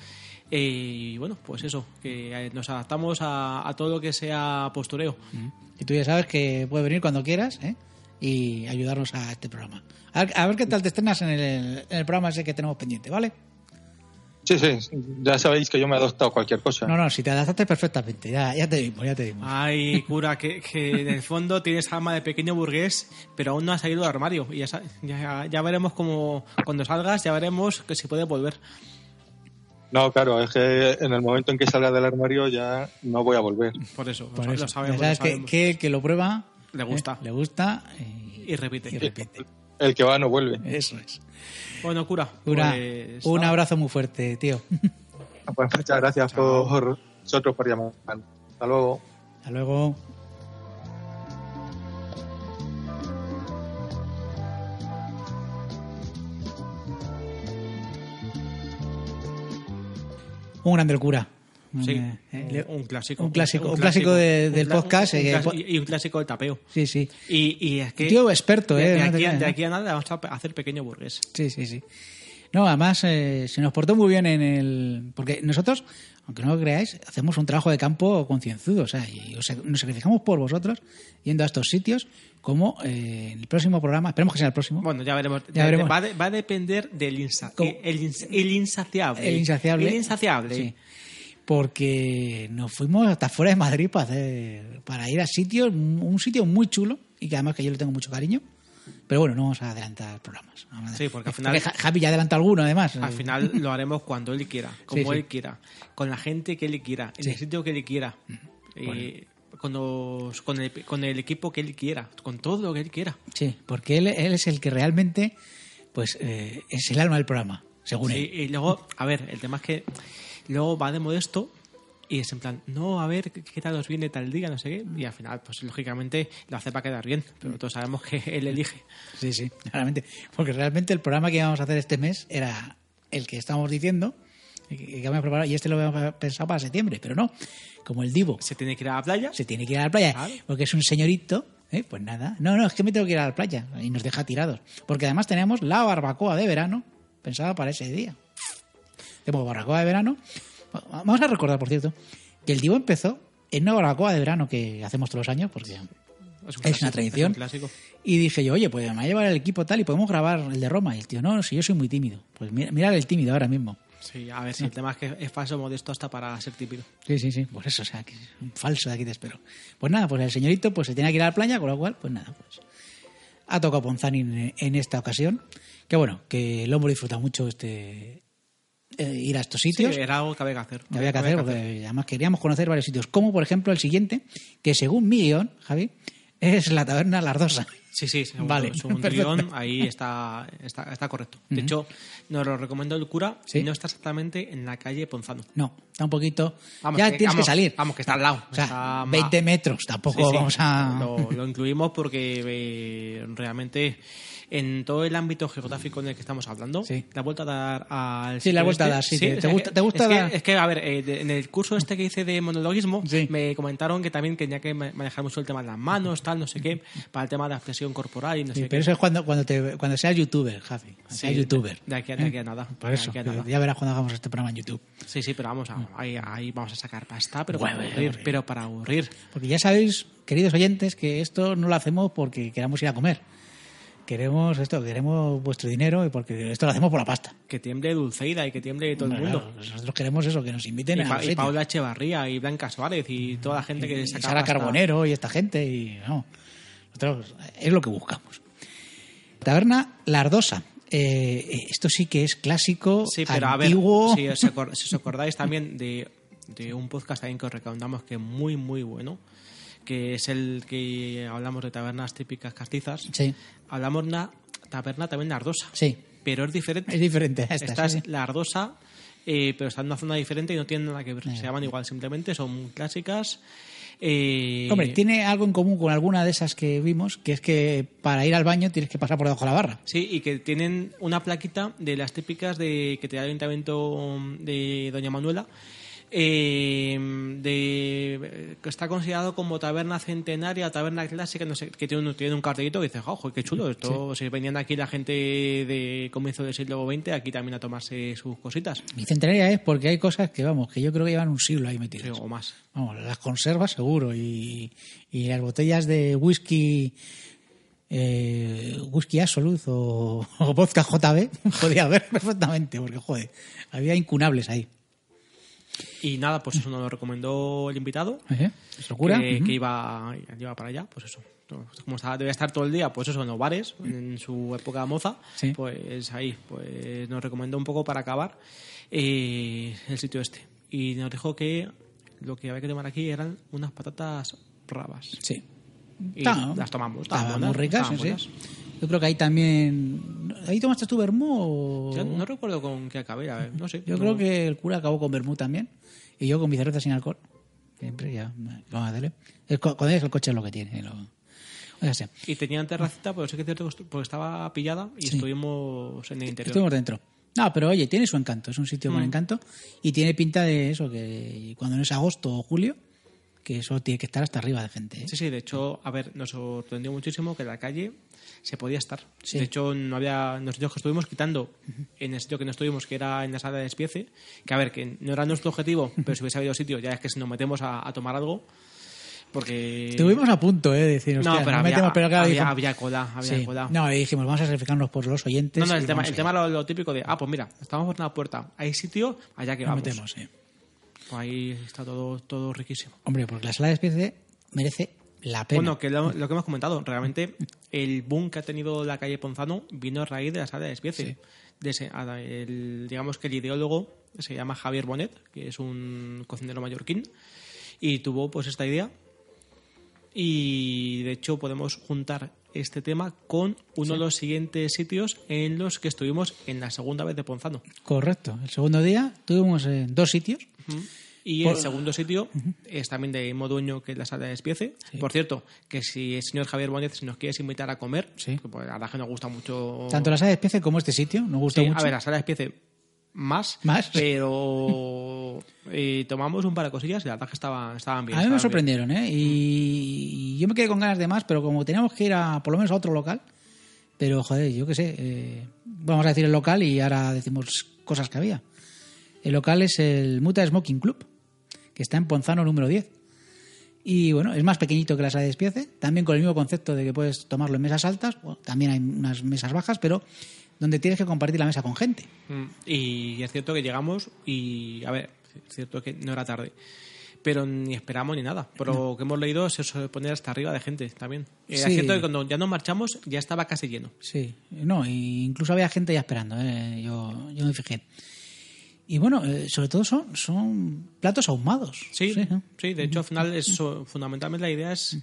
Y bueno, pues eso, que eh, nos adaptamos a, a todo lo que sea postureo. Y tú ya sabes que puedes venir cuando quieras ¿eh? y ayudarnos a este programa. A ver, a ver qué tal te estrenas en el, en el programa ese que tenemos pendiente, ¿vale? Sí, sí, ya sabéis que yo me he adoptado cualquier cosa. No, no, si te adaptaste perfectamente, ya, ya te vimos, ya te vimos. Ay, cura, que, que en el fondo tienes alma de pequeño burgués, pero aún no has salido del armario. Y ya, ya, ya veremos cómo, cuando salgas, ya veremos que si puede volver. No, claro, es que en el momento en que salga del armario ya no voy a volver. Por eso, Por lo, eso. lo sabemos. ya lo sabes que, sabemos. que el que lo prueba Le gusta. ¿eh? le gusta y, Y repite. y repite. El que va no vuelve. Eso es. Bueno, cura. Cura, pues, un nada. abrazo muy fuerte, tío. Pues muchas gracias Chao. por vosotros por llamar. Hasta luego. Hasta luego. Un grande el cura. Sí, Eh, eh, un clásico. un clásico- un clásico de- del cla- podcast, un eh, y un clásico del tapeo. Sí, sí. Y, y es que. Un tío experto, de, eh, de aquí, de aquí a nada vamos a hacer pequeño burgués. Sí, sí, sí. No, además eh, se nos portó muy bien en el... Porque nosotros, aunque no lo creáis, hacemos un trabajo de campo concienzudo. O sea, y os- nos sacrificamos por vosotros yendo a estos sitios como eh, en el próximo programa, esperemos que sea el próximo, Bueno, ya veremos. Ya veremos. Va, de- va a depender del insa- ins- el insaciable. el insaciable. El insaciable. Sí. Porque nos fuimos hasta fuera de Madrid para, hacer, para ir a sitios, un sitio muy chulo y que además que yo le tengo mucho cariño, Pero bueno, no vamos a adelantar programas. Sí, porque al final- Ja- Javi ya adelanta alguno, además. Al final lo haremos cuando él quiera, como Sí, sí. él quiera, con la gente que él quiera, en Sí. el sitio que él quiera, eh, con, los- con, el, con el equipo que él quiera, con todo lo que él quiera. Sí, porque él, él es el que realmente pues eh, es el alma del programa, según él. y luego, a ver, el tema es que luego va de modesto y es en plan, no, a ver, ¿qué, tal os viene tal día? No sé qué. Y al final, pues lógicamente lo hace para quedar bien, pero todos sabemos que él elige. Sí, sí, claramente. Porque realmente el programa que íbamos a hacer este mes era el que estábamos diciendo, y que habíamos preparado, y este lo habíamos pensado para septiembre, pero no. Como el Divo Se tiene que ir a la playa. se tiene que ir a la playa Claro. porque es un señorito, ¿eh? pues nada. No, no, es que me tengo que ir a la playa y nos deja tirados. Porque además tenemos la barbacoa de verano pensada para ese día. Tenemos barbacoa de verano. Vamos a recordar, por cierto, que el Divo empezó en una barbacoa de verano que hacemos todos los años, porque un es una tradición. un. Y dije yo, oye, pues me va a llevar el equipo tal y podemos grabar el de Roma. Y el tío, no, si yo soy muy tímido. Pues mira, mira el tímido ahora mismo. Sí, a ver, si el tema es que es falso modesto hasta para ser típido. Sí, sí, sí. Pues eso, o sea, que es un falso de aquí te espero. Pues nada, pues el señorito pues se tenía que ir a la playa, con lo cual, pues nada, pues ha tocado Ponzani en, en esta ocasión. Que bueno, que lo hemos disfrutado mucho este eh, ir a estos Sí, sitios. era algo que había que hacer. Había que hacer, porque además queríamos conocer varios sitios. Como por ejemplo el siguiente, que según mi guion, Javi, es la taberna Lardosa. Sí, sí, según, Vale, según perfecto. guion, ahí está, está, está correcto. De hecho, nos lo recomendó el cura Sí. y no está exactamente en la calle Ponzano. No, está un poquito. Vamos, ya que- tienes vamos, que salir. vamos, que está al lado. O sea, Está 20 ma- metros, tampoco Sí, sí, vamos a. Lo, lo incluimos porque eh, realmente en todo el ámbito geográfico en el que estamos hablando, Sí. la vuelta a dar al Sí, la vuelta a dar, sí, te- que- gusta- te gusta es que, dar- es que, a ver, eh, en el curso este que hice de monologuismo, me comentaron que también tenía que ma- manejar mucho el tema de las manos, tal, no sé qué, para el tema de la expresión corporal y no Sí, sé pero qué. eso es cuando, cuando, te, cuando seas youtuber, Javi. Seas youtuber. De aquí, a- de aquí a nada. Por eso, ya verás cuando hagamos este programa en YouTube. Sí, sí, pero vamos, a- ahí, ahí vamos a sacar pasta, pero Bueno, para aburrir, aburrir. pero para aburrir. Porque ya sabéis, queridos oyentes, que esto no lo hacemos porque queramos ir a comer. Queremos esto, queremos vuestro dinero y porque esto lo hacemos por la pasta. Que tiemble Dulceida y que tiemble todo el mundo. Claro, Nosotros queremos eso, que nos inviten Y, a Pa- y. Paula Echevarría y Blanca Suárez y toda la gente que y saca Sara pasta. Carbonero y esta gente y no, nosotros es lo que buscamos. Taberna Lardosa. Eh, esto sí que es clásico, Sí, pero antiguo. a ver, si os, acor- si os acordáis también de, de un podcast también que os recomendamos que es muy, muy bueno, que es el que hablamos de tabernas típicas castizas. Sí, Hablamos de una taberna también lardosa, sí, pero es diferente. es diferente esta. Es sí. lardosa, eh, pero está en una zona diferente y no tienen nada que ver. Se llaman igual, simplemente son clásicas. Eh, Hombre, tiene algo en común con alguna de esas que vimos, que es que para ir al baño tienes que pasar por debajo de la barra. Sí, y que tienen una plaquita de las típicas de que te da el ayuntamiento de Doña Manuela, eh, de que está considerado como taberna centenaria, taberna clásica, no sé, que tiene un, tiene un cartelito que dices, ojo, qué chulo, esto si venían aquí la gente de comienzo del siglo XX, aquí también a tomarse sus cositas, Mi centenaria es porque hay cosas que, vamos, que yo creo que llevan un siglo ahí sí, metidas. o más. Vamos, las conservas seguro y, y las botellas de whisky eh, whisky Absolut o, o vodka JB podía haber perfectamente porque joder había incunables ahí Y nada, pues eso nos lo recomendó el invitado. ¿Eh? ¿Es locura? que, iba, iba para allá, pues eso. Como estaba, debía estar todo el día, pues eso, en los bares, en su época moza, Sí. pues ahí, pues nos recomendó un poco para acabar eh, el sitio este. Y nos dijo que lo que había que tomar aquí eran unas patatas bravas. sí Y las tomamos, estaban muy ricas sí. Yo creo que ahí también ahí tomaste tu vermú o- Yo no recuerdo con qué acabé, a ver, no sé. yo no- creo que el cura acabó con vermú también y yo con mi cerveza sin alcohol siempre ya vamos a hacerle el, con él el coche es lo que tiene lo- o sea, sí. Y tenían terracita, pero sí que es cierto porque estaba pillada y Sí. estuvimos en el interior. Estuvimos dentro. No, pero oye, tiene su encanto, es un sitio Mm. con encanto y tiene pinta de eso, que cuando no es agosto o julio, que eso tiene que estar hasta arriba de gente. ¿eh? Sí, sí, de hecho, a ver, nos sorprendió muchísimo que en la calle se podía estar. Sí. De hecho, no había, sitios que estuvimos quitando, en el sitio que no estuvimos, que era en la sala de despiece, que a ver, que no era nuestro objetivo, pero si hubiese habido sitio, ya es que si nos metemos a, a tomar algo, porque... Estuvimos a punto ¿eh? de decir, No, pero había, metemos, pero claro, había, había cola, había Sí. cola. No, y dijimos, vamos a sacrificarnos por los oyentes. No, no, el tema, el tema lo, lo típico de, ah, pues mira, estamos por una puerta, hay sitio, allá que Nos vamos. metemos, sí. Pues ahí está todo, todo riquísimo. Hombre, porque la sala de despiece merece la pena. Bueno, que lo, lo que hemos comentado, realmente el boom que ha tenido la calle Ponzano vino a raíz de la sala de despiece. Sí. De ese- a- el- digamos que el ideólogo se llama Javier Bonet, que es un cocinero mallorquín, y tuvo pues esta idea. Y de hecho podemos juntar este tema con uno de los siguientes sitios en los que estuvimos en la segunda vez de Ponzano. Correcto. El segundo día tuvimos eh, dos sitios. Y Por- el segundo sitio es también de mismo dueño que la sala de despiece. Por cierto, que si el señor Javier si nos quieres invitar a comer, Sí. que pues la verdad que nos gusta mucho. Tanto la sala de especie como este sitio. Nos gustó Sí, mucho. A ver, la sala de despiece más, Más. pero eh, tomamos un par de cosillas y la verdad que estaban, estaban bien. a mí me estaban bien. sorprendieron, ¿eh? Y, y yo me quedé con ganas de más, pero como teníamos que ir a, por lo menos a otro local, pero joder, yo qué sé, eh, vamos a decir el local y ahora decimos cosas que había. El local es el Muta Smoking Club, que está en Ponzano número 10. Y bueno, es más pequeñito que la sala de despiece, también con el mismo concepto de que puedes tomarlo en mesas altas, bueno, también hay unas mesas bajas, pero donde tienes que compartir la mesa con gente. Mm, Y es cierto que llegamos y, a ver, es cierto que no era tarde. Pero ni esperamos ni nada. Por lo que hemos leído, se suele poner hasta arriba de gente también. Eh, Sí. Es cierto que cuando ya nos marchamos, ya estaba casi lleno. Sí, no, incluso había gente ya esperando, ¿eh? yo, yo me fijé. Y bueno, eh, sobre todo son, son platos ahumados. Sí, sí, ¿no? de hecho al final eso, fundamentalmente la idea es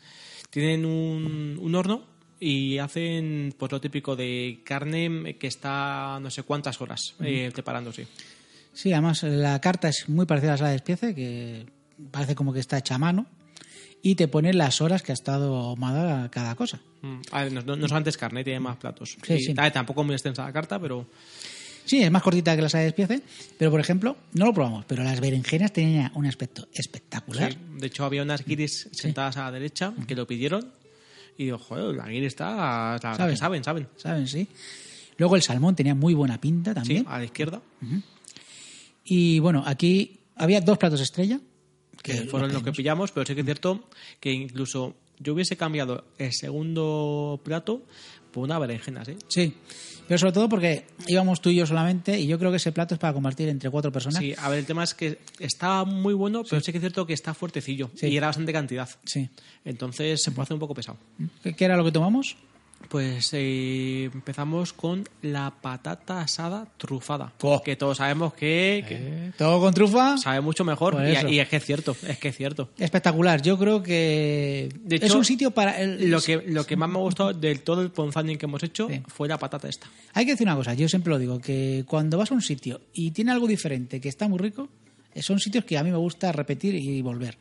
tienen un, un horno y hacen pues lo típico de carne que está no sé cuántas horas eh, preparándose. Sí, además la carta es muy parecida a la sala de despiece, que parece como que está hecha a mano, y te pone las horas que ha estado ahumada cada cosa. Mm, a ver, no, no- no solamente es carne, tiene más platos. Sí, Y, sí. ver, tampoco muy extensa la carta, pero Sí, es más cortita que la sala de despiece, pero por ejemplo, no lo probamos, pero las berenjenas tenían un aspecto espectacular. sí, de hecho había unas guiris sentadas a la derecha que lo pidieron y digo, joder, guiri está, la Saben. saben, saben. ¿Saben? Sí. Luego el salmón tenía muy buena pinta Sí, también. a la izquierda, Y bueno, aquí había dos platos estrella. que fueron los que pillamos, pero sí que es cierto que incluso yo hubiese cambiado el segundo plato por una berenjenas, ¿eh? Sí, pero sobre todo porque íbamos tú y yo solamente y yo creo que ese plato es para compartir entre cuatro personas. Sí, a ver, el tema es que está muy bueno, pero sí, que es cierto que está fuertecillo Sí. y era bastante cantidad. Sí. Entonces se puede hacer un poco pesado. ¿Qué, qué era lo que tomamos? Pues eh, empezamos con la patata asada trufada. Oh. Que todos sabemos que, que Eh, Todo con trufa. sabe mucho mejor. Y, es que es cierto, es que es cierto. Espectacular. Yo creo que De es un sitio para el- Lo que, lo que más me ha gustado del todo el ponzaning que hemos hecho Sí. fue la patata esta. Hay que decir una cosa, yo siempre lo digo, que cuando vas a un sitio y tiene algo diferente que está muy rico, eh, son sitios que a mí me gusta repetir y volver.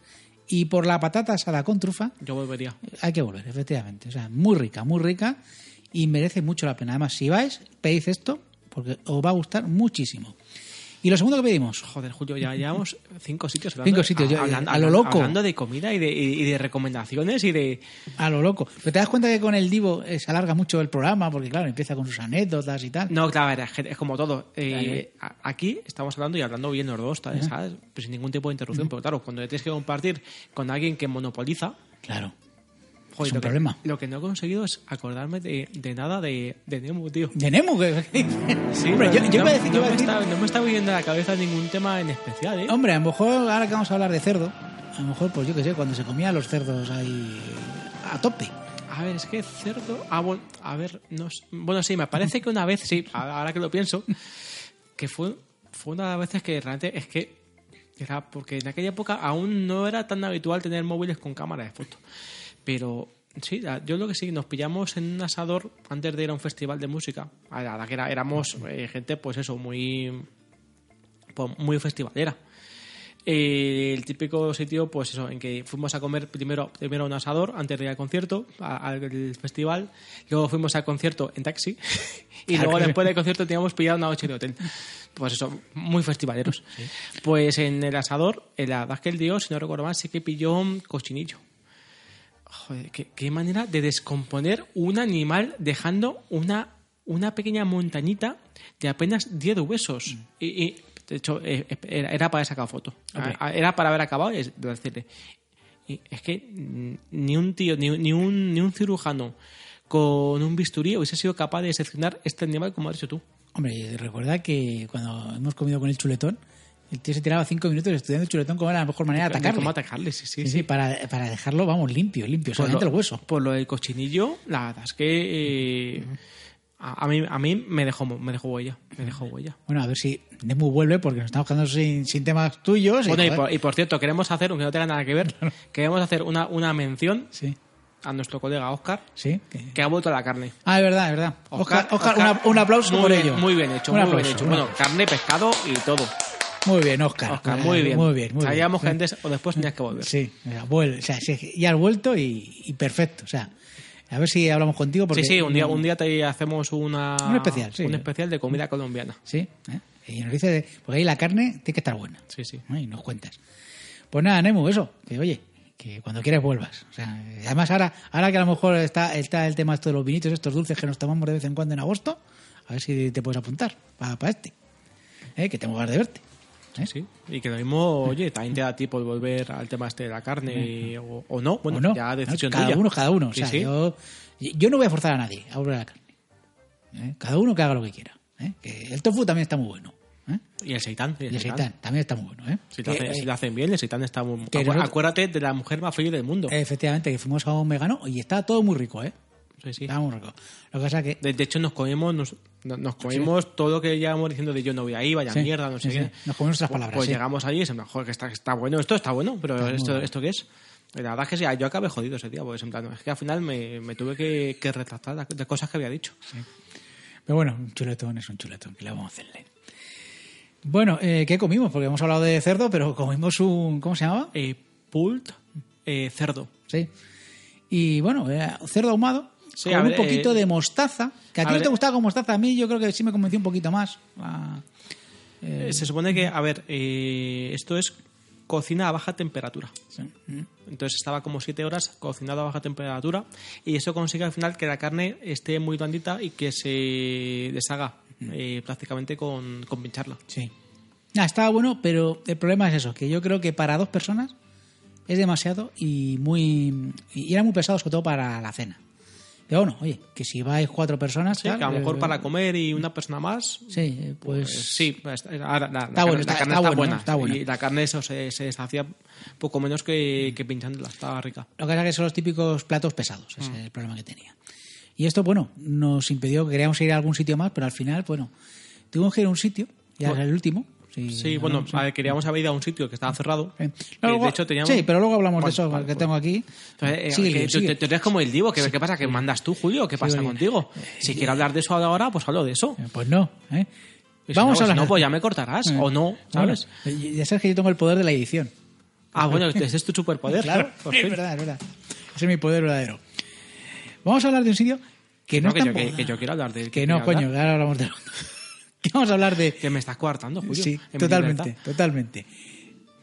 Y por la patata asada con trufa, Yo volvería. hay que volver, efectivamente. O sea, muy rica, muy rica y merece mucho la pena. Además, si vais, pedid esto porque os va a gustar muchísimo. Y lo segundo que pedimos, Joder, Julio, ya llevamos cinco sitios. hablando Cinco sitios, yo- hablando, a lo loco. Hablando de comida y de, y de recomendaciones y de... a lo loco. Pero te das cuenta que con el Divo eh, se alarga mucho el programa porque, claro, empieza con sus anécdotas y tal. No, claro, es, como todo. Eh, a- aquí estamos hablando y hablando bien los dos, ¿sabes? sin ningún tipo de interrupción. Pero claro, cuando tienes que compartir con alguien que monopoliza, Claro. Joder, Es un lo, que, problema. lo que no he conseguido es acordarme de, de nada de, de Nemo, tío. De Nemo, que- Sí, Hombre, yo, yo no, iba a decir, yo no iba a me está, no me está viniendo a la cabeza ningún tema en especial, ¿eh? Hombre, a lo mejor ahora que vamos a hablar de cerdo, a lo mejor, pues yo qué sé, cuando se comían los cerdos ahí a tope. A ver, es que cerdo. Ah, bueno, a ver, no sé. Bueno, sí, me parece que una vez, sí, ahora que lo pienso, que fue, fue una de las veces que realmente es que era porque en aquella época aún no era tan habitual tener móviles con cámara de foto. Pero sí, yo lo que sí, nos pillamos en un asador antes de ir a un festival de música. A la que era- éramos eh, gente, pues eso, muy. pues, muy festivalera. Eh, el típico sitio, pues eso, en que fuimos a comer primero, primero a un asador antes de ir al concierto, a- al festival, luego fuimos al concierto en taxi y Claro luego después del concierto teníamos pillado una noche de hotel. Pues eso, muy festivaleros. Pues en el asador, en la verdad que el dios, si no recuerdo mal, sí que pilló un cochinillo. Joder, qué, qué manera de descomponer un animal dejando una, una pequeña montañita de apenas 10 huesos. Mm. Y, y, de hecho, eh, era, era para haber sacado foto. Ah, Era para haber acabado y es- decirle. Y es que ni un tío, ni, ni un, ni un cirujano con un bisturí hubiese sido capaz de seccionar este animal como has dicho tú. Hombre, recuerda que cuando hemos comido con el chuletón, El tío se tiraba cinco minutos estudiando el chuletón como era la mejor manera de atacarle. ¿Cómo atacarle? Sí, sí, Sí, sí, para, para dejarlo, vamos, limpio, limpio, Por solamente lo, el hueso. Por lo del cochinillo, la verdad es que eh, a, a mí, a mí me dejó me dejó huella. Me dejó huella. Bueno, a ver si Nemu vuelve porque nos estamos quedando sin, sin temas tuyos. Bueno, y por, y por cierto, queremos hacer, aunque no tenga nada que ver, queremos hacer una, una mención Sí, a nuestro colega Oscar, sí. que- que ha vuelto a la carne. Ah, es verdad, es verdad. Oscar, Oscar, una- un aplauso muy por ello. Muy bien hecho, Un muy aplauso, bien hecho. Bueno, carne, pescado y todo. Muy bien, Oscar. Oscar, muy bien. Muy bien, muy bien. Sabíamos que antes o después tenías que volver. Sí, vuelve, o sea, sí, ya has vuelto y, y perfecto. O sea, a ver si hablamos contigo. Porque Sí, sí, un día, un día te hacemos una, Un especial, sí. un especial de comida colombiana. Sí, ¿eh? y nos dice, porque ahí la carne tiene que estar buena. Sí, sí. ¿no? Y nos cuentas. Pues nada, Nemu, eso, que oye, que cuando quieras vuelvas. O sea, además ahora, ahora que a lo mejor está, está el tema esto de los vinitos, estos dulces que nos tomamos de vez en cuando en agosto, a ver si te puedes apuntar para este. ¿Eh? Que tengo ganas de verte. ¿Eh? Sí, y que lo mismo, oye, también te da tiempo de volver al tema este de la carne o, o no. Bueno, ¿O no? ya decisión cada tuya. uno, cada uno. O sea, sí. Yo, yo no voy a forzar a nadie a volver a la carne. ¿eh? Cada uno que haga lo que quiera. ¿eh? Que el tofu también está muy bueno. ¿eh? Y el seitán. Y el seitán también está muy bueno. ¿eh? Si lo, hacen, si lo hacen bien, el seitán está muy... nosotros- Acuérdate de la mujer más feliz del mundo. Efectivamente, que fuimos a un vegano y está todo muy rico, ¿eh? Sí, sí. Está muy rico. Lo que pasa que... De, de hecho, nos comimos, nos, no- nos comimos todo lo que llevamos diciendo de yo no voy ahí, vaya Sí, mierda, no sé sí, qué. Nos comimos nuestras palabras, Pues sí. llegamos allí y se me que está, bueno, esto está bueno, pero muy esto, bueno. ¿esto qué es? Y La verdad es que sí, yo acabé jodido ese día, porque en plan, es que al final me, me tuve que, que retractar de cosas que había dicho. Pero bueno, un chuletón es un chuletón, que le vamos a hacerle. Bueno, eh, ¿qué comimos? Porque hemos hablado de cerdo, pero comimos un... ¿Cómo se llamaba? Eh, pult, eh, cerdo. Sí. Y bueno, era cerdo ahumado, Sí, con un poquito eh, de mostaza, que a ti no te gustaba con mostaza, a mí yo creo que sí me convenció un poquito más. Ah, Eh, se supone que, a ver, eh, esto es cocina a baja temperatura. sí. Entonces estaba como 7 horas cocinado a baja temperatura y eso consigue al final que la carne esté muy blandita y que se deshaga eh, prácticamente con, con pincharla. Sí. Ah, estaba bueno, pero el problema es eso, que yo creo que para dos personas es demasiado y muy y era muy pesado sobre todo para la cena. Pero bueno, oye, que si vais cuatro personas, Sí, tal, que a lo mejor eh, para comer y una persona más, Sí, eh, pues, pues sí, pues, la, carne, está- buena. está bueno. Y la carne eso se, se deshacía poco menos que, que pinchándola, estaba rica. Lo que pasa es que son los típicos platos pesados, ese Mm. es el problema que tenía. Y esto, bueno, nos impidió que queríamos ir a algún sitio más, pero al final, bueno, tuvimos que ir a un sitio, ya Bueno. es el último. Sí, Sí, bueno, sí. queríamos haber ido a un sitio que estaba cerrado. Sí. Luego- de hecho teníamos... sí, pero luego hablamos Bueno, de eso vale, que pues- tengo aquí. Entonces, eh, tú- sigue. tú- tú eres como el divo, que, ¿qué pasa? ¿Que mandas tú, Julio? ¿Qué pasa contigo? Si quiero hablar de eso ahora, pues hablo de eso. Eh, Pues no, ¿eh? Si Vamos no, a si hablar. no, pues ya me cortarás, Eh, o no, ¿sabes? Bueno, ya sabes que yo tengo el poder de la edición. Ah, bueno, ese es tu superpoder. Claro, es verdad, es verdad. Ese es mi poder verdadero. Vamos a hablar de un sitio que no, No, que, yo, en que, po- que yo quiero hablar de... Que no, coño, hablar. ahora hablamos de que vamos a hablar de Que me estás coartando, Julio. sí, en totalmente, libertad. totalmente.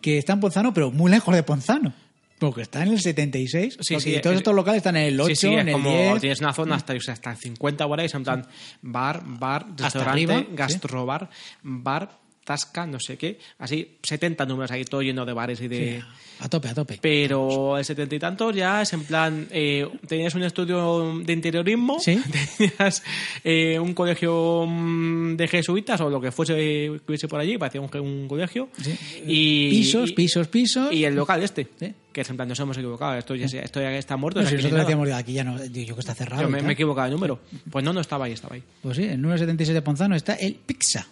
Que está en Ponzano, pero muy lejos de Ponzano. Porque está en el 76. Sí, sí, todos es- estos locales están en el 8, Sí, sí, en es el como 10. tienes una zona hasta, o sea, hasta el 50 por ahí, en plan bar, bar, restaurante, gastrobar, bar, tasca, no sé qué. Así, 70 números ahí, todo lleno de bares y de... Sí, a tope, a tope. Pero el setenta y tantos ya es en plan, eh, tenías un estudio de interiorismo, Sí. tenías eh, un colegio mm, de jesuitas o lo que fuese que hubiese por allí, parecía un, un colegio. Sí. Y, pisos, pisos, pisos. Y el local este, que es en plan, nos hemos equivocado, esto ya, esto ya está muerto. No, si nosotros decíamos, aquí ya no, yo que está cerrado. Yo me, me he equivocado de número. Pues no, no estaba ahí, estaba ahí. Pues sí, el número 76 de Ponzano está el Pixa,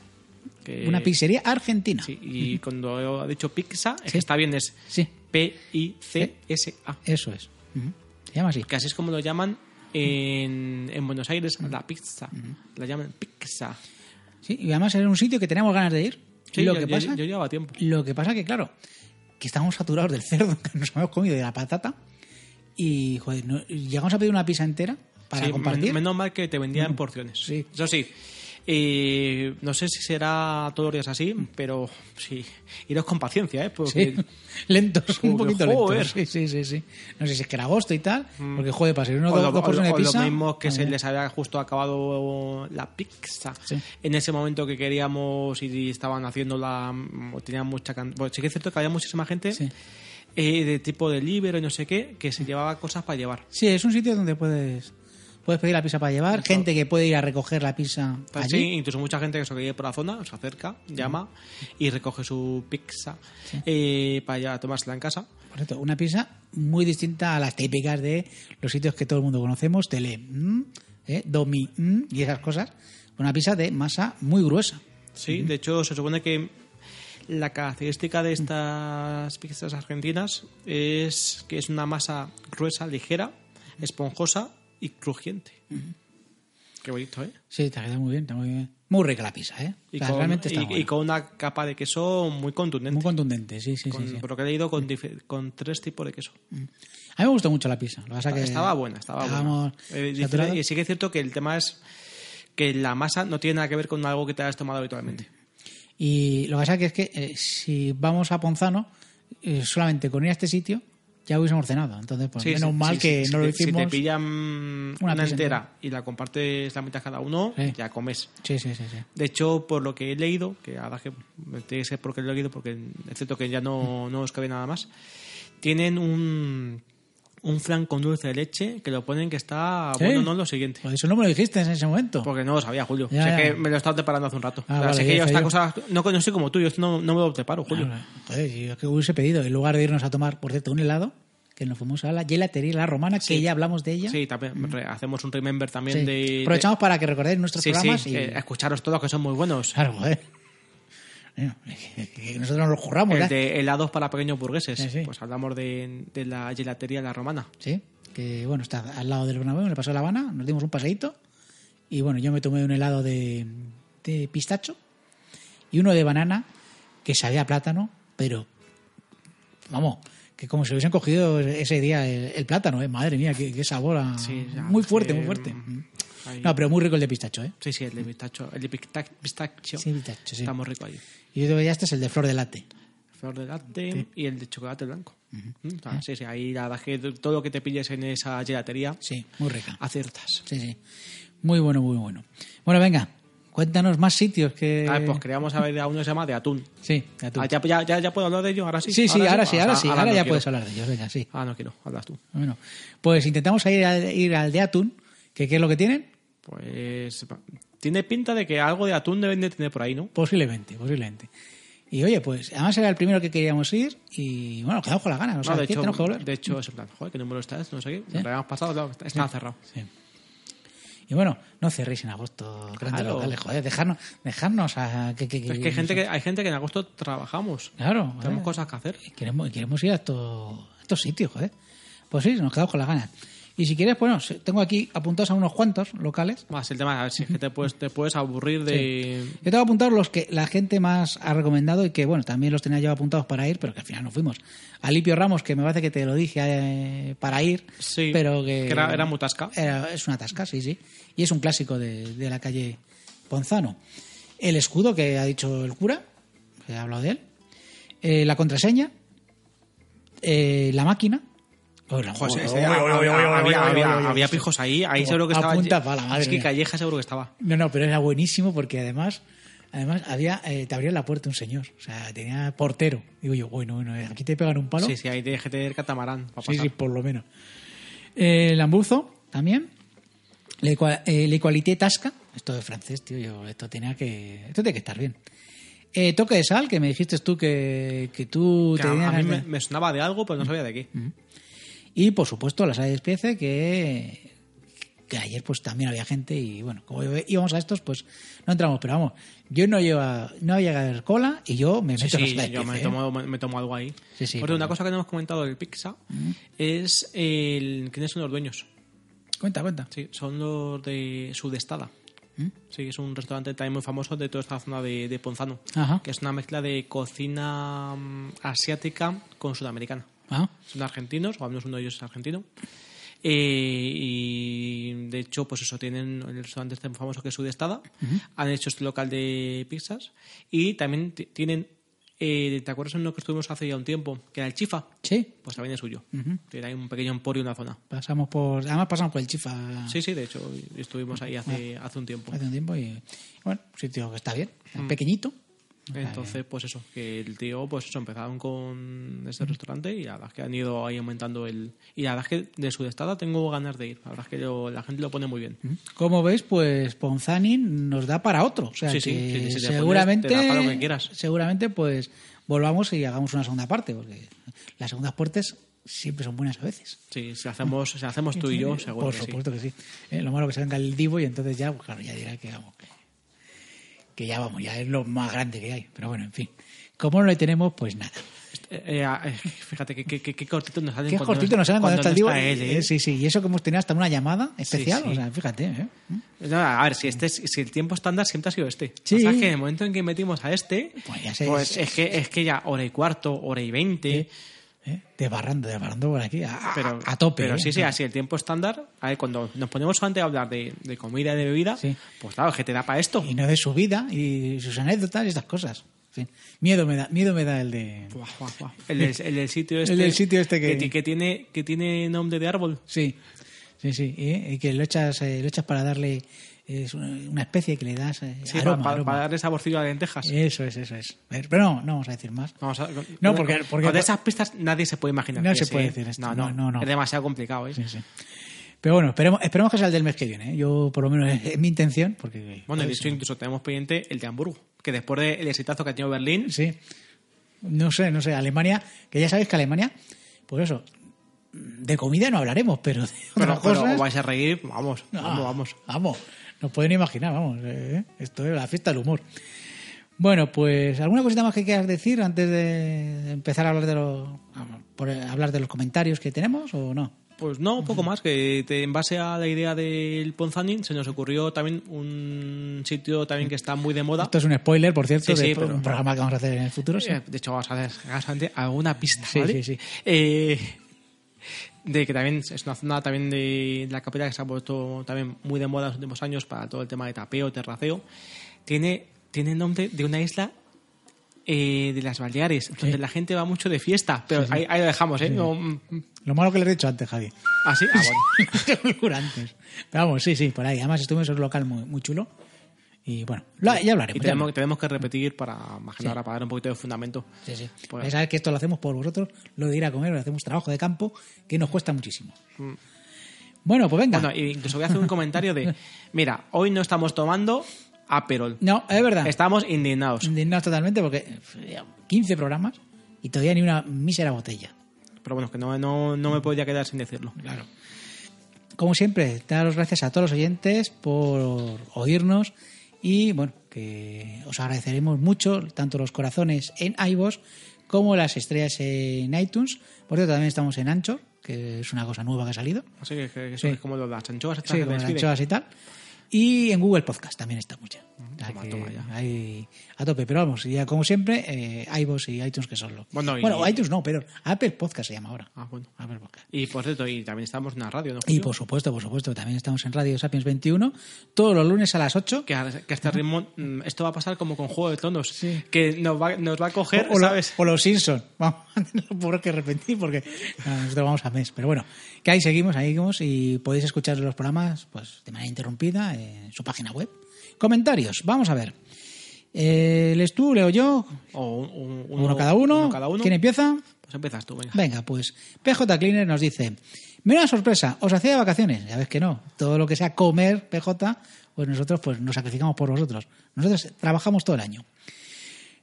Que- una pizzería argentina. Sí, y cuando he dicho pizza, es Sí. que está bien, es Sí, P-I-C-S-A. eso es. Ujú. Se llama así. que así es como lo llaman en, en Buenos Aires, la pizza. La llaman pizza. Sí, y además era un sitio que teníamos ganas de ir. Sí, lo yo, que pasa, yo llevaba tiempo. lo que pasa que claro, que estamos saturados del cerdo que nos hemos comido de la patata y joder, no- llegamos a pedir una pizza entera para Sí, compartir. men- Menos mal que te vendían porciones. Sí. Eso sí. Eh, no sé si será todos los días así, pero sí. Iros con paciencia, ¿eh? Porque Sí, lentos, un poquito lentos. Sí, sí, sí, sí. No sé si es que era agosto y tal, porque joder, para ser uno o dos, lo, dos o porciones lo- de o lo pizza. mismo que se les había justo acabado la pizza Sí. en ese momento que queríamos y estaban haciendo la o tenían mucha bueno, sí que es cierto que había muchísima gente eh, de tipo delivery y no sé qué que se llevaba cosas para llevar Sí, es un sitio donde puedes Puedes pedir la pizza para llevar, gente que puede ir a recoger la pizza Pues allí. sí, incluso mucha gente que se vive por la zona, se acerca, llama y recoge su pizza eh, para ya tomársela en casa. Correcto, una pizza muy distinta a las típicas de los sitios que todo el mundo conocemos, Tele, mm, eh, Domi mm, y esas cosas. Una pizza de masa muy gruesa. Sí, de hecho se supone que la característica de estas pizzas argentinas es que es una masa gruesa, ligera, esponjosa y crujiente. Qué bonito, ¿eh? Sí, quedado muy bien, está muy bien. Muy rica la pizza, ¿eh? Y, O sea, con, realmente está y- buena. y con una capa de queso muy contundente. Muy contundente, sí, sí, Con- sí, sí. Por lo que he leído, con, tres tipos de queso. A mí me gustó mucho la pizza. Lo que pasa es que estaba buena, estaba buena. Eh, dice- y sí que es cierto que el tema es que la masa no tiene nada que ver con algo que te hayas tomado habitualmente. Y lo que pasa que es que eh, si vamos a Ponzano, eh, solamente con ir a este sitio ya hubiésemos cenado. Entonces, pues Sí, menos sí, mal sí, que no si lo te- Si hicimos. te pillan una, entera y la compartes la mitad cada uno, ya comes. Sí, sí, sí, sí. De hecho, por lo que he leído, que ahora que tiene que ser porque lo he leído, porque es cierto que ya no, no os cabe nada más, tienen un, un flan con dulce de leche que lo ponen que está ¿Sí? bueno, no lo siguiente. Pues eso no me lo dijiste en ese momento. Porque no lo sabía, Julio. Ya, O sea, ya. que me lo he estado preparando hace un rato. Ah, O sea, vale, sé que yo esta yo. cosa... No, no soy como tú, yo esto no, no me lo preparo, Julio. Ah, Joder, yo es que hubiese pedido, en lugar de irnos a tomar, por cierto, un helado, que nos fuimos a la gelatería La Romana, que ya hablamos de ella. Sí, también re- hacemos un remember también Sí. de... Aprovechamos para que recordéis nuestros programas y... eh, escucharos todos que son muy buenos. Claro, joder. Eh, Nosotros nos lo juramos, El ¿eh? de helados para pequeños burgueses. Sí, sí. Pues hablamos de, de la gelatería La Romana. Sí, que bueno, está al lado del Bernabéu, en el Paso de La Habana, nos dimos un paseíto y bueno, yo me tomé un helado de, de pistacho y uno de banana que sabía a plátano, pero vamos, que como si hubiesen cogido ese día el, el plátano, ¿eh? madre mía, qué, qué sabor, a- Sí, ya, muy fuerte, eh, muy fuerte. ahí- No, pero muy rico el de pistacho, ¿eh? Sí, sí, el de pistacho. El de pista- pistacho. Sí, pistacho, sí. Está muy rico ahí. Y yo ya este es el de flor de latte. Flor de latte y el de chocolate blanco. Mm, o sea, Sí, sí, ahí la verdad que todo lo que te pilles en esa gelatería, Sí, muy rica. aciertas. Sí, sí. Muy bueno, muy bueno. Bueno, venga, cuéntanos más sitios que... A ver, pues queríamos saber de uno que se llama de atún. Sí, de atún. Ah, ya, ya, ya, puedo hablar de ello, ahora sí. Sí, sí, ahora sí, ahora Ah, sí, ahora no ya quiero. puedes hablar de ellos, venga, sí. Ah, no quiero, hablas tú. Bueno, pues intentamos ir al, ir al de atún, que qué es lo que tienen. Pues tiene pinta de que algo de atún deben de tener por ahí, ¿no? Posiblemente, posiblemente. Y oye, pues además era el primero que queríamos ir y bueno, quedamos con las ganas. O sea, No, de, hecho, tenemos que volver. de hecho, es en plan, joder, ¿qué número está? No sé qué. Lo habíamos pasado, claro, estaba cerrado. Sí. Y bueno, no cerréis en agosto grandes Claro. locales, joder, dejarnos, dejarnos a que, que- Es que hay gente que, hay gente que en agosto trabajamos. Claro, Tenemos joder. cosas que hacer. Y queremos, y queremos ir a estos, a estos sitios, joder. Pues sí, nos quedamos con las ganas. Y si quieres, bueno, tengo aquí apuntados a unos cuantos locales. Más el tema, a ver si es que te puedes, te puedes aburrir de. Yo tengo apuntados los que la gente más ha recomendado y que, bueno, también los tenía yo apuntados para ir, pero que al final no fuimos. A Lipio Ramos, que me parece que te lo dije eh, para ir, Sí, pero que... que era- era muy tasca. Era- es una tasca, sí, sí. Y es un clásico de, de la calle Ponzano. El escudo que ha dicho el cura, que ha hablado de él. Eh, la contraseña. Eh, la máquina. Había, pijos ahí, ahí seguro que estaba. pala, es que. Calleja seguro que estaba. No, no, pero era buenísimo porque además, además había, eh, te abría la puerta un señor, o sea, tenía portero. Digo yo, bueno, bueno, eh, aquí te pegan un palo. Sí, sí, ahí tienes que tener catamarán para sí, pasar. sí, por lo menos. Eh, el ambuzo también. Le, cua- eh, Tasca. Esto de francés, tío, yo, esto tenía que, esto tiene que estar bien. Eh, toque de sal, que me dijiste tú que, que tú Que tenías a mí me sonaba de algo, pero no sabía de qué. Y por supuesto la sala de despiece que, que ayer pues también había gente y bueno, como íbamos a estos pues no entramos, pero vamos, yo no lleva, no llega a haber cola y yo me Sí, meto en la sí, sala de yo me ¿eh? tomo, me, me tomo algo ahí. Sí, sí, Porque una cosa que no hemos comentado del pizza es el quiénes son los dueños. Cuenta, cuenta. Sí, son los de Sudestada. ¿Mm? Sí, es un restaurante también muy famoso de toda esta zona de, de Ponzano. Ajá. Que es una mezcla de cocina mm, asiática con sudamericana. Ah, Son argentinos, o al menos uno de ellos es argentino. Eh, y de hecho, pues eso, tienen el restaurante este famoso que es Sudestada. Han hecho este local de pizzas. Y también tienen, eh, ¿te acuerdas en uno que estuvimos hace ya un tiempo? Que era el Chifa. sí, Pues también es suyo. Tiene ahí un pequeño emporio en la zona. pasamos por, además pasamos por el Chifa Sí, sí, de hecho, estuvimos ahí hace, hace un tiempo. hace un tiempo y bueno, un sitio que está bien, pequeñito, Entonces, pues eso, que el tío, pues eso, empezaron con ese restaurante y la verdad es que han ido ahí aumentando el... Y la verdad es que de su estado tengo ganas de ir. La verdad es que lo- la gente lo pone muy bien. Como veis, pues Ponzani nos da para otro. O sea, Sí, sí, que si seguramente, pones, te da para lo que quieras. seguramente, pues volvamos y hagamos una segunda parte, porque las segundas partes siempre son buenas a veces. Sí, si hacemos, si hacemos tú y yo, seguro Por que sí. supuesto que sí. Eh, lo malo que se venga el Divo y entonces ya, pues claro, ya dirá que vamos, que, ya vamos, ya es lo más grande que hay. Pero bueno, en fin. Como no le tenemos, pues nada. Eh, eh, eh, fíjate que, que, que- que cortito nos salen Qué cuando cortito nos salen cuando, está el no Divo. él, ¿eh? Sí, sí, y eso que hemos tenido hasta una llamada especial. sí. O sea, fíjate. No, a ver, si este es- si el tiempo estándar siempre ha sido este. Sí. O sea, que en el momento en que metimos a este, Pues ya sé, pues es que es que ya hora y cuarto, hora y veinte. ¿Eh? Desbarrando, desbarrando por aquí, a, Pero, a tope. Pero ¿eh? sí, sí, así el tiempo estándar. A ver, cuando nos ponemos solamente a hablar de, de comida y de bebida, Sí. pues claro, es que te da para esto. Y no de su vida y sus anécdotas y estas cosas. Miedo me da, miedo me da el de. Buah, buah, buah. El, del, el del sitio este. El del sitio este que- ti- que tiene, que tiene nombre de árbol. Sí, sí, sí. Y, y que lo echas, eh, lo echas para darle es una, especie que le das eh, Sí, aroma, para, aroma. darle saborcillo a lentejas. Eso es, eso es. Pero no, no vamos a decir más. Vamos a- No, porque- con- porque- con esas pistas nadie se puede imaginar. No se puede ¿eh? decir esto. No, no, No. Es demasiado complicado, ¿eh? Sí, sí. Pero bueno, esperemos, esperemos que sea el del mes que viene. ¿eh? Yo, por lo menos, es, es mi intención. Porque, Bueno, de hecho, incluso tenemos pendiente el de Hamburgo, que después del exitazo que ha tenido Berlín, Sí. No sé, no sé. Alemania, que ya sabéis que Alemania, pues eso, de comida no hablaremos, pero de pero, otras pero cosas. vais a reír, vamos, Ah, vamos, vamos. Vamos, no pueden imaginar, vamos. eh, Esto es la fiesta del humor. Bueno, pues alguna cosita más que quieras decir antes de empezar a hablar de los por hablar de los comentarios que tenemos o no. Pues no, poco más, que te- en base a la idea del Ponzanin se nos ocurrió también un sitio también que está muy de moda. Esto es un spoiler, por cierto, Sí, sí, de pero- un programa que vamos a hacer en el futuro. sí. Eh, De hecho, vamos a hacer alguna pista, sí, sí. Eh, de que también es una zona también de la capital que se ha puesto también muy de moda en los últimos años para todo el tema de tapeo, terraceo. Tiene, tiene nombre de una isla eh, de las Baleares, donde la gente va mucho de fiesta. Pero Ahí, ahí lo dejamos, ¿eh? No, Lo malo que le he dicho antes, Javi. ¿Ah, sí? Ah, bueno. Antes. Pero vamos, sí, sí, por ahí. Además, estuvimos en un local muy, muy chulo. Y bueno, lo- ya hablaremos. Y ya tenemos, que repetir para, más que nada, para dar un poquito de fundamento. Sí, sí. Pues- que esto lo hacemos por vosotros, lo de ir a comer, lo hacemos trabajo de campo, que nos cuesta muchísimo. Bueno, pues venga. Mm. Bueno, incluso voy a hacer un comentario de, mira, hoy no estamos tomando Aperol. no, es verdad. Estamos indignados. Indignados totalmente porque eh, 15 programas y todavía ni una mísera botella. Pero bueno, que no, no, no me podría quedar sin decirlo. Claro. Como siempre, dar las gracias a todos los oyentes por oírnos y bueno, que os agradeceremos mucho tanto los corazones en iVoox como las estrellas en iTunes. Por cierto, también estamos en Anchor, que es una cosa nueva que ha salido. Así que, que Sí. es como las anchoas. Sí, que con las anchoas y tal. Y en Google Podcast también estamos ya. O toma, ya. ahí a tope. Pero vamos, ya como siempre, eh, iVoox y iTunes que son lo. Bueno, y- iTunes no, pero Apple Podcast se llama ahora. Ah, bueno. Apple Podcast. Y por cierto, y también estamos en la radio, ¿no? Y por supuesto, por supuesto, también estamos en Radio Sapiens 21 todos los lunes a las 8. que a, que a este ritmo mm, esto va a pasar como con Juego de Tronos. Sí. Que nos va, nos va a coger, o, lo- ¿sabes? o los Simpsons. Vamos a tenerlo por que repetir porque no, nosotros vamos a mes. Pero bueno, que ahí seguimos, ahí seguimos y podéis escuchar los programas pues de manera interrumpida en su página web. Comentarios, vamos a ver. Eh, ¿Les tú, leo yo? O un- un- Uno, cada uno. uno cada uno. ¿Quién empieza? Pues empiezas tú, venga. Venga, pues PJ Cleaner nos dice, menuda sorpresa, os hacía de vacaciones. Ya ves que no, todo lo que sea comer, PJ, pues nosotros pues nos sacrificamos por vosotros. Nosotros trabajamos todo el año.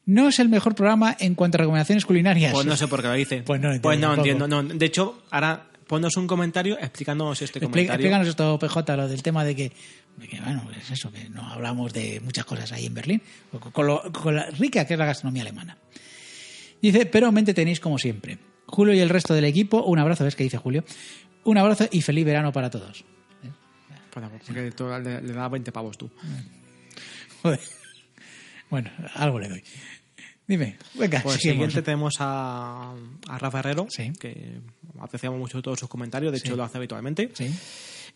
No es el mejor programa en cuanto a recomendaciones culinarias. Pues no sé por qué lo dice. Pues no entiendo Pues no entiendo. No. De hecho, ahora ponnos un comentario explicándonos este comentario. Explícanos esto, PJ, lo del tema de que, de que, bueno, es eso, que no hablamos de muchas cosas ahí en Berlín, con, lo, con la rica que es la gastronomía alemana. Dice, pero mente tenéis como siempre. Julio y el resto del equipo, un abrazo, ¿ves que dice Julio? Un abrazo y feliz verano para todos. Bueno, porque le, le da 20 pavos tú. Joder. Bueno, algo le doy. Dime, venga, Pues seguimos. siguiente tenemos a, a Rafa Herrero, Sí. que apreciamos mucho todos sus comentarios, de hecho lo hace habitualmente. Sí.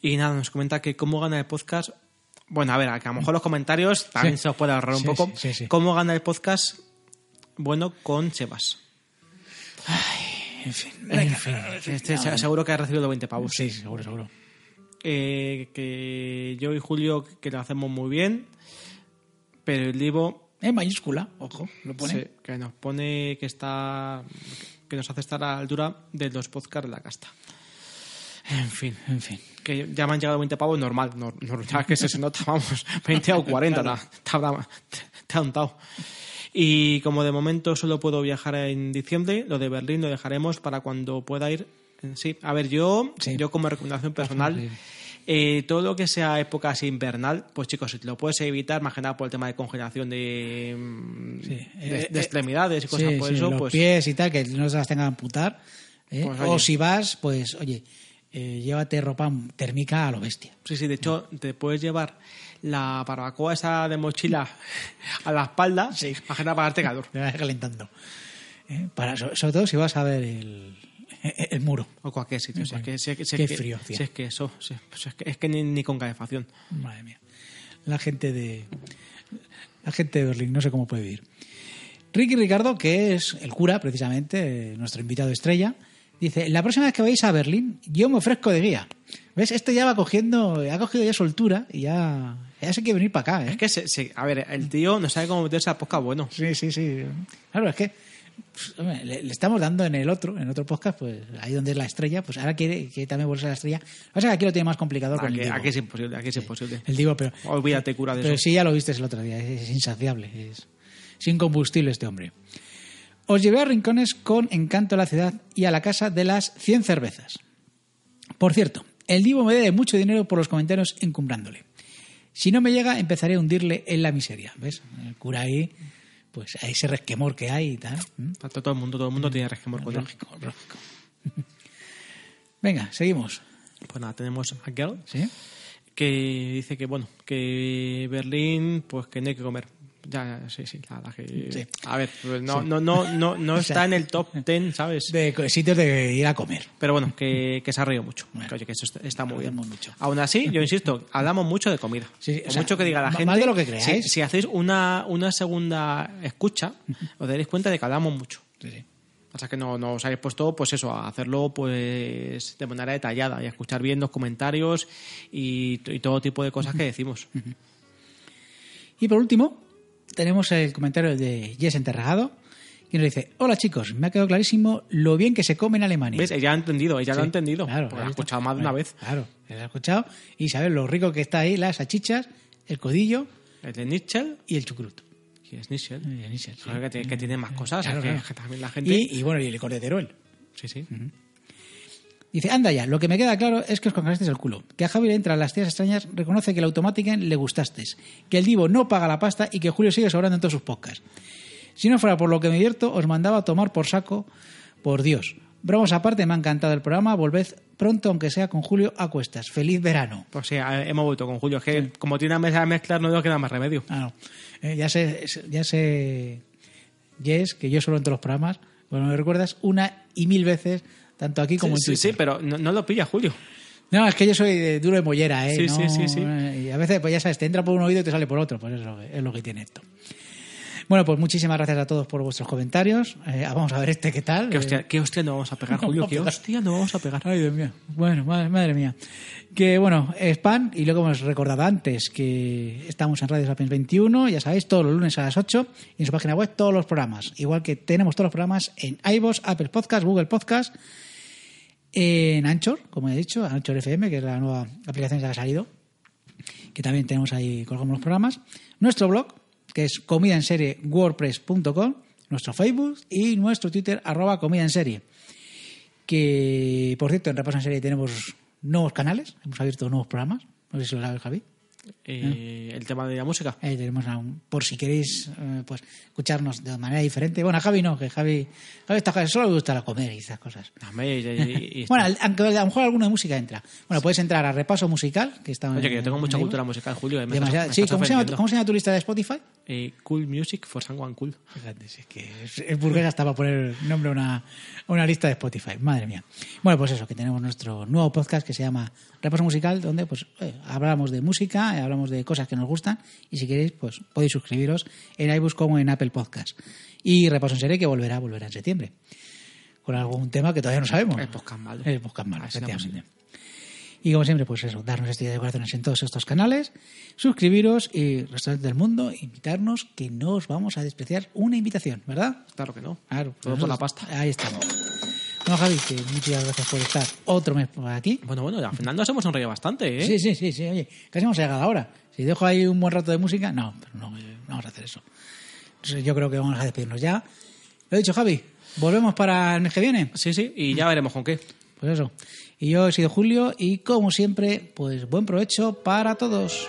Y nada, nos comenta que cómo gana el podcast. Bueno, a ver, que a lo mejor los comentarios también se os puede ahorrar un poco. sí, sí, sí. ¿Cómo gana el podcast? Bueno, con Sebas. En fin, en fin. Este, se- seguro que ha recibido los 20 pavos. Sí, seguro, seguro. Eh, que yo y Julio que lo hacemos muy bien, pero el Divo En mayúscula, ojo, lo pone. Sí, que nos pone que está que nos hace estar a la altura de los podcasts de la casta. En fin, En fin. que ya me han llegado 20 pavos normal, no, no- ya que se, se nota, vamos, 20 o 40, te, te habrá- te- te ha untado. Y como de momento solo puedo viajar en diciembre, lo de Berlín lo dejaremos para cuando pueda ir. Sí, a ver, yo, Sí. yo como recomendación personal, Sí. Eh, todo lo que sea época así invernal, pues chicos, si te lo puedes evitar, más que nada por el tema de congelación de, mm, Sí. de, Eh, de extremidades y cosas Sí, por sí, eso, los pues pies y tal, que no se las tengan que amputar. ¿eh? Pues, o si vas, pues, oye, eh, llévate ropa térmica a lo bestia. Sí, sí, de hecho, te puedes llevar la barbacoa esa de mochila a la espalda Sí. más que nada para darte calor. Te vas calentando. Para, so- sobre todo si vas a ver el, el muro. O cualquier sitio. Si es que, si es que- si es Qué frío si es que eso, si- es que, es que ni, ni con calefacción. Madre mía. La gente de. La gente de Berlín, no sé cómo puede vivir. Ricky Ricardo, que es el cura, precisamente, eh, nuestro invitado estrella, dice: La próxima vez que vayáis a Berlín, yo me ofrezco de guía. ¿Ves? Este ya va cogiendo, ha cogido ya soltura y ya, ya se quiere venir para acá, ¿eh? Es que, se, se- a ver, el tío no sabe cómo meterse a poca bueno. Sí, sí, sí. Claro, es que le, le estamos dando en el otro, en otro podcast, pues ahí donde es la estrella, pues ahora quiere que también volverse la estrella. Pasa es que aquí lo tiene más complicado con el aquí es imposible, aquí es imposible. El Divo, pero, Olvídate, cura, de pero eso. sí ya lo viste el otro día, es, es insaciable, es sin combustible este hombre. Os llevé a rincones con encanto a la ciudad y a la casa de las 100 cervezas. Por cierto, el Divo me debe mucho dinero por los comentarios encumbrándole. Si no me llega, empezaré a hundirle en la miseria. ¿Ves? El cura ahí, pues a ese resquemor que hay y tal. ¿m? Todo, el mundo, todo el mundo tiene resquemor con él. Lógico, lógico. Venga, seguimos. Pues nada, tenemos a Girl, ¿Sí? que dice que, bueno, que Berlín, pues que no hay que comer. Ya, ya, sí, sí, la que... Sí. A ver, pues no, no, no, no, no O sea, está en el top 10, ¿sabes? De sitios de ir a comer. Pero bueno, que, que se ha reído mucho. Bueno. Que, oye, que eso está, está muy bien. Mucho. Aún así, yo insisto, hablamos mucho de comida. Sí, o sea, mucho que diga la más gente. de lo que creáis. Si, si hacéis una, una segunda escucha, os daréis cuenta de que hablamos mucho. Sí, sí. Pasa que no, no os habéis puesto, pues eso, a hacerlo pues de manera detallada y a escuchar bien los comentarios y, y todo tipo de cosas que decimos. Y por último, tenemos el comentario de Jess Enterrajado, que nos dice, hola chicos, me ha quedado clarísimo lo bien que se come en Alemania. ¿Ves? Ella ha entendido, ella lo ha Sí, entendido. claro, porque lo ha escuchado más de una Bueno, vez. Claro, lo ha escuchado y sabes lo rico que está ahí, las salchichas, el codillo El de Nietzsche y el chucrut. y es Nietzsche. Y el Nissan, sí. Que, tiene, que tiene más cosas. Claro, es que, claro. que también la gente. Y, y bueno, y el cordeteruel. Sí, sí. Dice, anda ya, lo que me queda claro es que os congelasteis el culo. Que a Javi le entran las tías extrañas, reconoce que el Automatiken le gustasteis. Que el Divo no paga la pasta y que Julio sigue sobrando en todos sus podcasts. Si no fuera por lo que me divierto, os mandaba a tomar por saco. Por Dios. Bromas aparte, me ha encantado el programa. Volved pronto, aunque sea con Julio a cuestas. Feliz verano. Pues sí, a- hemos vuelto con Julio. Es que como tiene una mesa de mezclar, no nos queda más remedio. Ah, no. Eh, ya sé, ya sé, Jess, que yo solo en todos los programas, bueno, me recuerdas una y mil veces, tanto aquí como Sí, en sí, Twitter. sí, pero no, no lo pilla Julio. No, es que yo soy de duro de mollera, ¿eh? Sí, No, sí, sí, sí. eh, Y a veces, pues ya sabes, te entra por un oído y te sale por otro, pues es lo que, es lo que tiene esto. Bueno, pues muchísimas gracias a todos por vuestros comentarios. Eh, vamos a ver este qué tal. ¿Qué hostia, qué hostia nos vamos a pegar, No Julio? ¿Qué hostia nos vamos a pegar? Ay, Dios mío. Bueno, madre, madre mía. Que bueno, spam, y luego hemos recordado antes que estamos en Radio Sapiens 21, ya sabéis, todos los lunes a las 8, y en su página web todos los programas. Igual que tenemos todos los programas en iVoox, Apple Podcast, Google Podcast, en Anchor, como he dicho, Anchor FM, que es la nueva aplicación que ha salido, que también tenemos ahí, colgamos los programas. Nuestro blog, que es comida en serie wordpress.com, nuestro Facebook y nuestro Twitter, arroba comida en serie que por cierto en Repaso en Serie tenemos nuevos canales, hemos abierto nuevos programas, no sé si lo sabes Javi. Eh, el tema de la música. Ahí tenemos aún, por si queréis eh, pues escucharnos de manera diferente. Bueno, a Javi no, que Javi, Javi está, solo le gusta la comer y esas cosas. Hombre, y- y- y- Bueno, aunque a lo mejor alguna música entra. Bueno, puedes entrar a Repaso Musical, que está Oye, que yo tengo mucha cultura musical, Julio. eh, me Demasiado- me Sí, ¿cómo se, llama, ofendiendo. ¿cómo se llama tu lista de Spotify? Eh, cool Music for Someone Cool. Fíjate, es que es, es burgués hasta para poner nombre a una, una lista de Spotify. Madre mía. Bueno, pues eso, que tenemos nuestro nuevo podcast que se llama Repaso Musical, donde pues eh, hablamos de música, hablamos de cosas que nos gustan y si queréis, pues podéis suscribiros en iBooks como en Apple Podcast. Y Repaso en Serie que volverá, volverá en septiembre. Con algún tema que todavía no sabemos. El podcast malo. El podcast malo, efectivamente. Y como siempre, pues eso, darnos estrellas de corazones en todos estos canales, suscribiros y restaurantes del mundo, invitarnos, que no os vamos a despreciar una invitación, ¿verdad? Claro que no. Claro. Todo por la pasta. Ahí estamos. Bueno, Javi, que muchas gracias por estar otro mes por aquí. Bueno, bueno, al final nos hemos sonreído bastante, ¿eh? Sí, sí, sí, sí, oye, casi hemos llegado ahora. Si dejo ahí un buen rato de música, no, pero no, no vamos a hacer eso. Entonces, yo creo que vamos a despedirnos ya. Lo he dicho, Javi, volvemos para el mes que viene. Sí, sí, y ya veremos con qué. Pues eso. Y yo he sido Julio y como siempre, pues buen provecho para todos.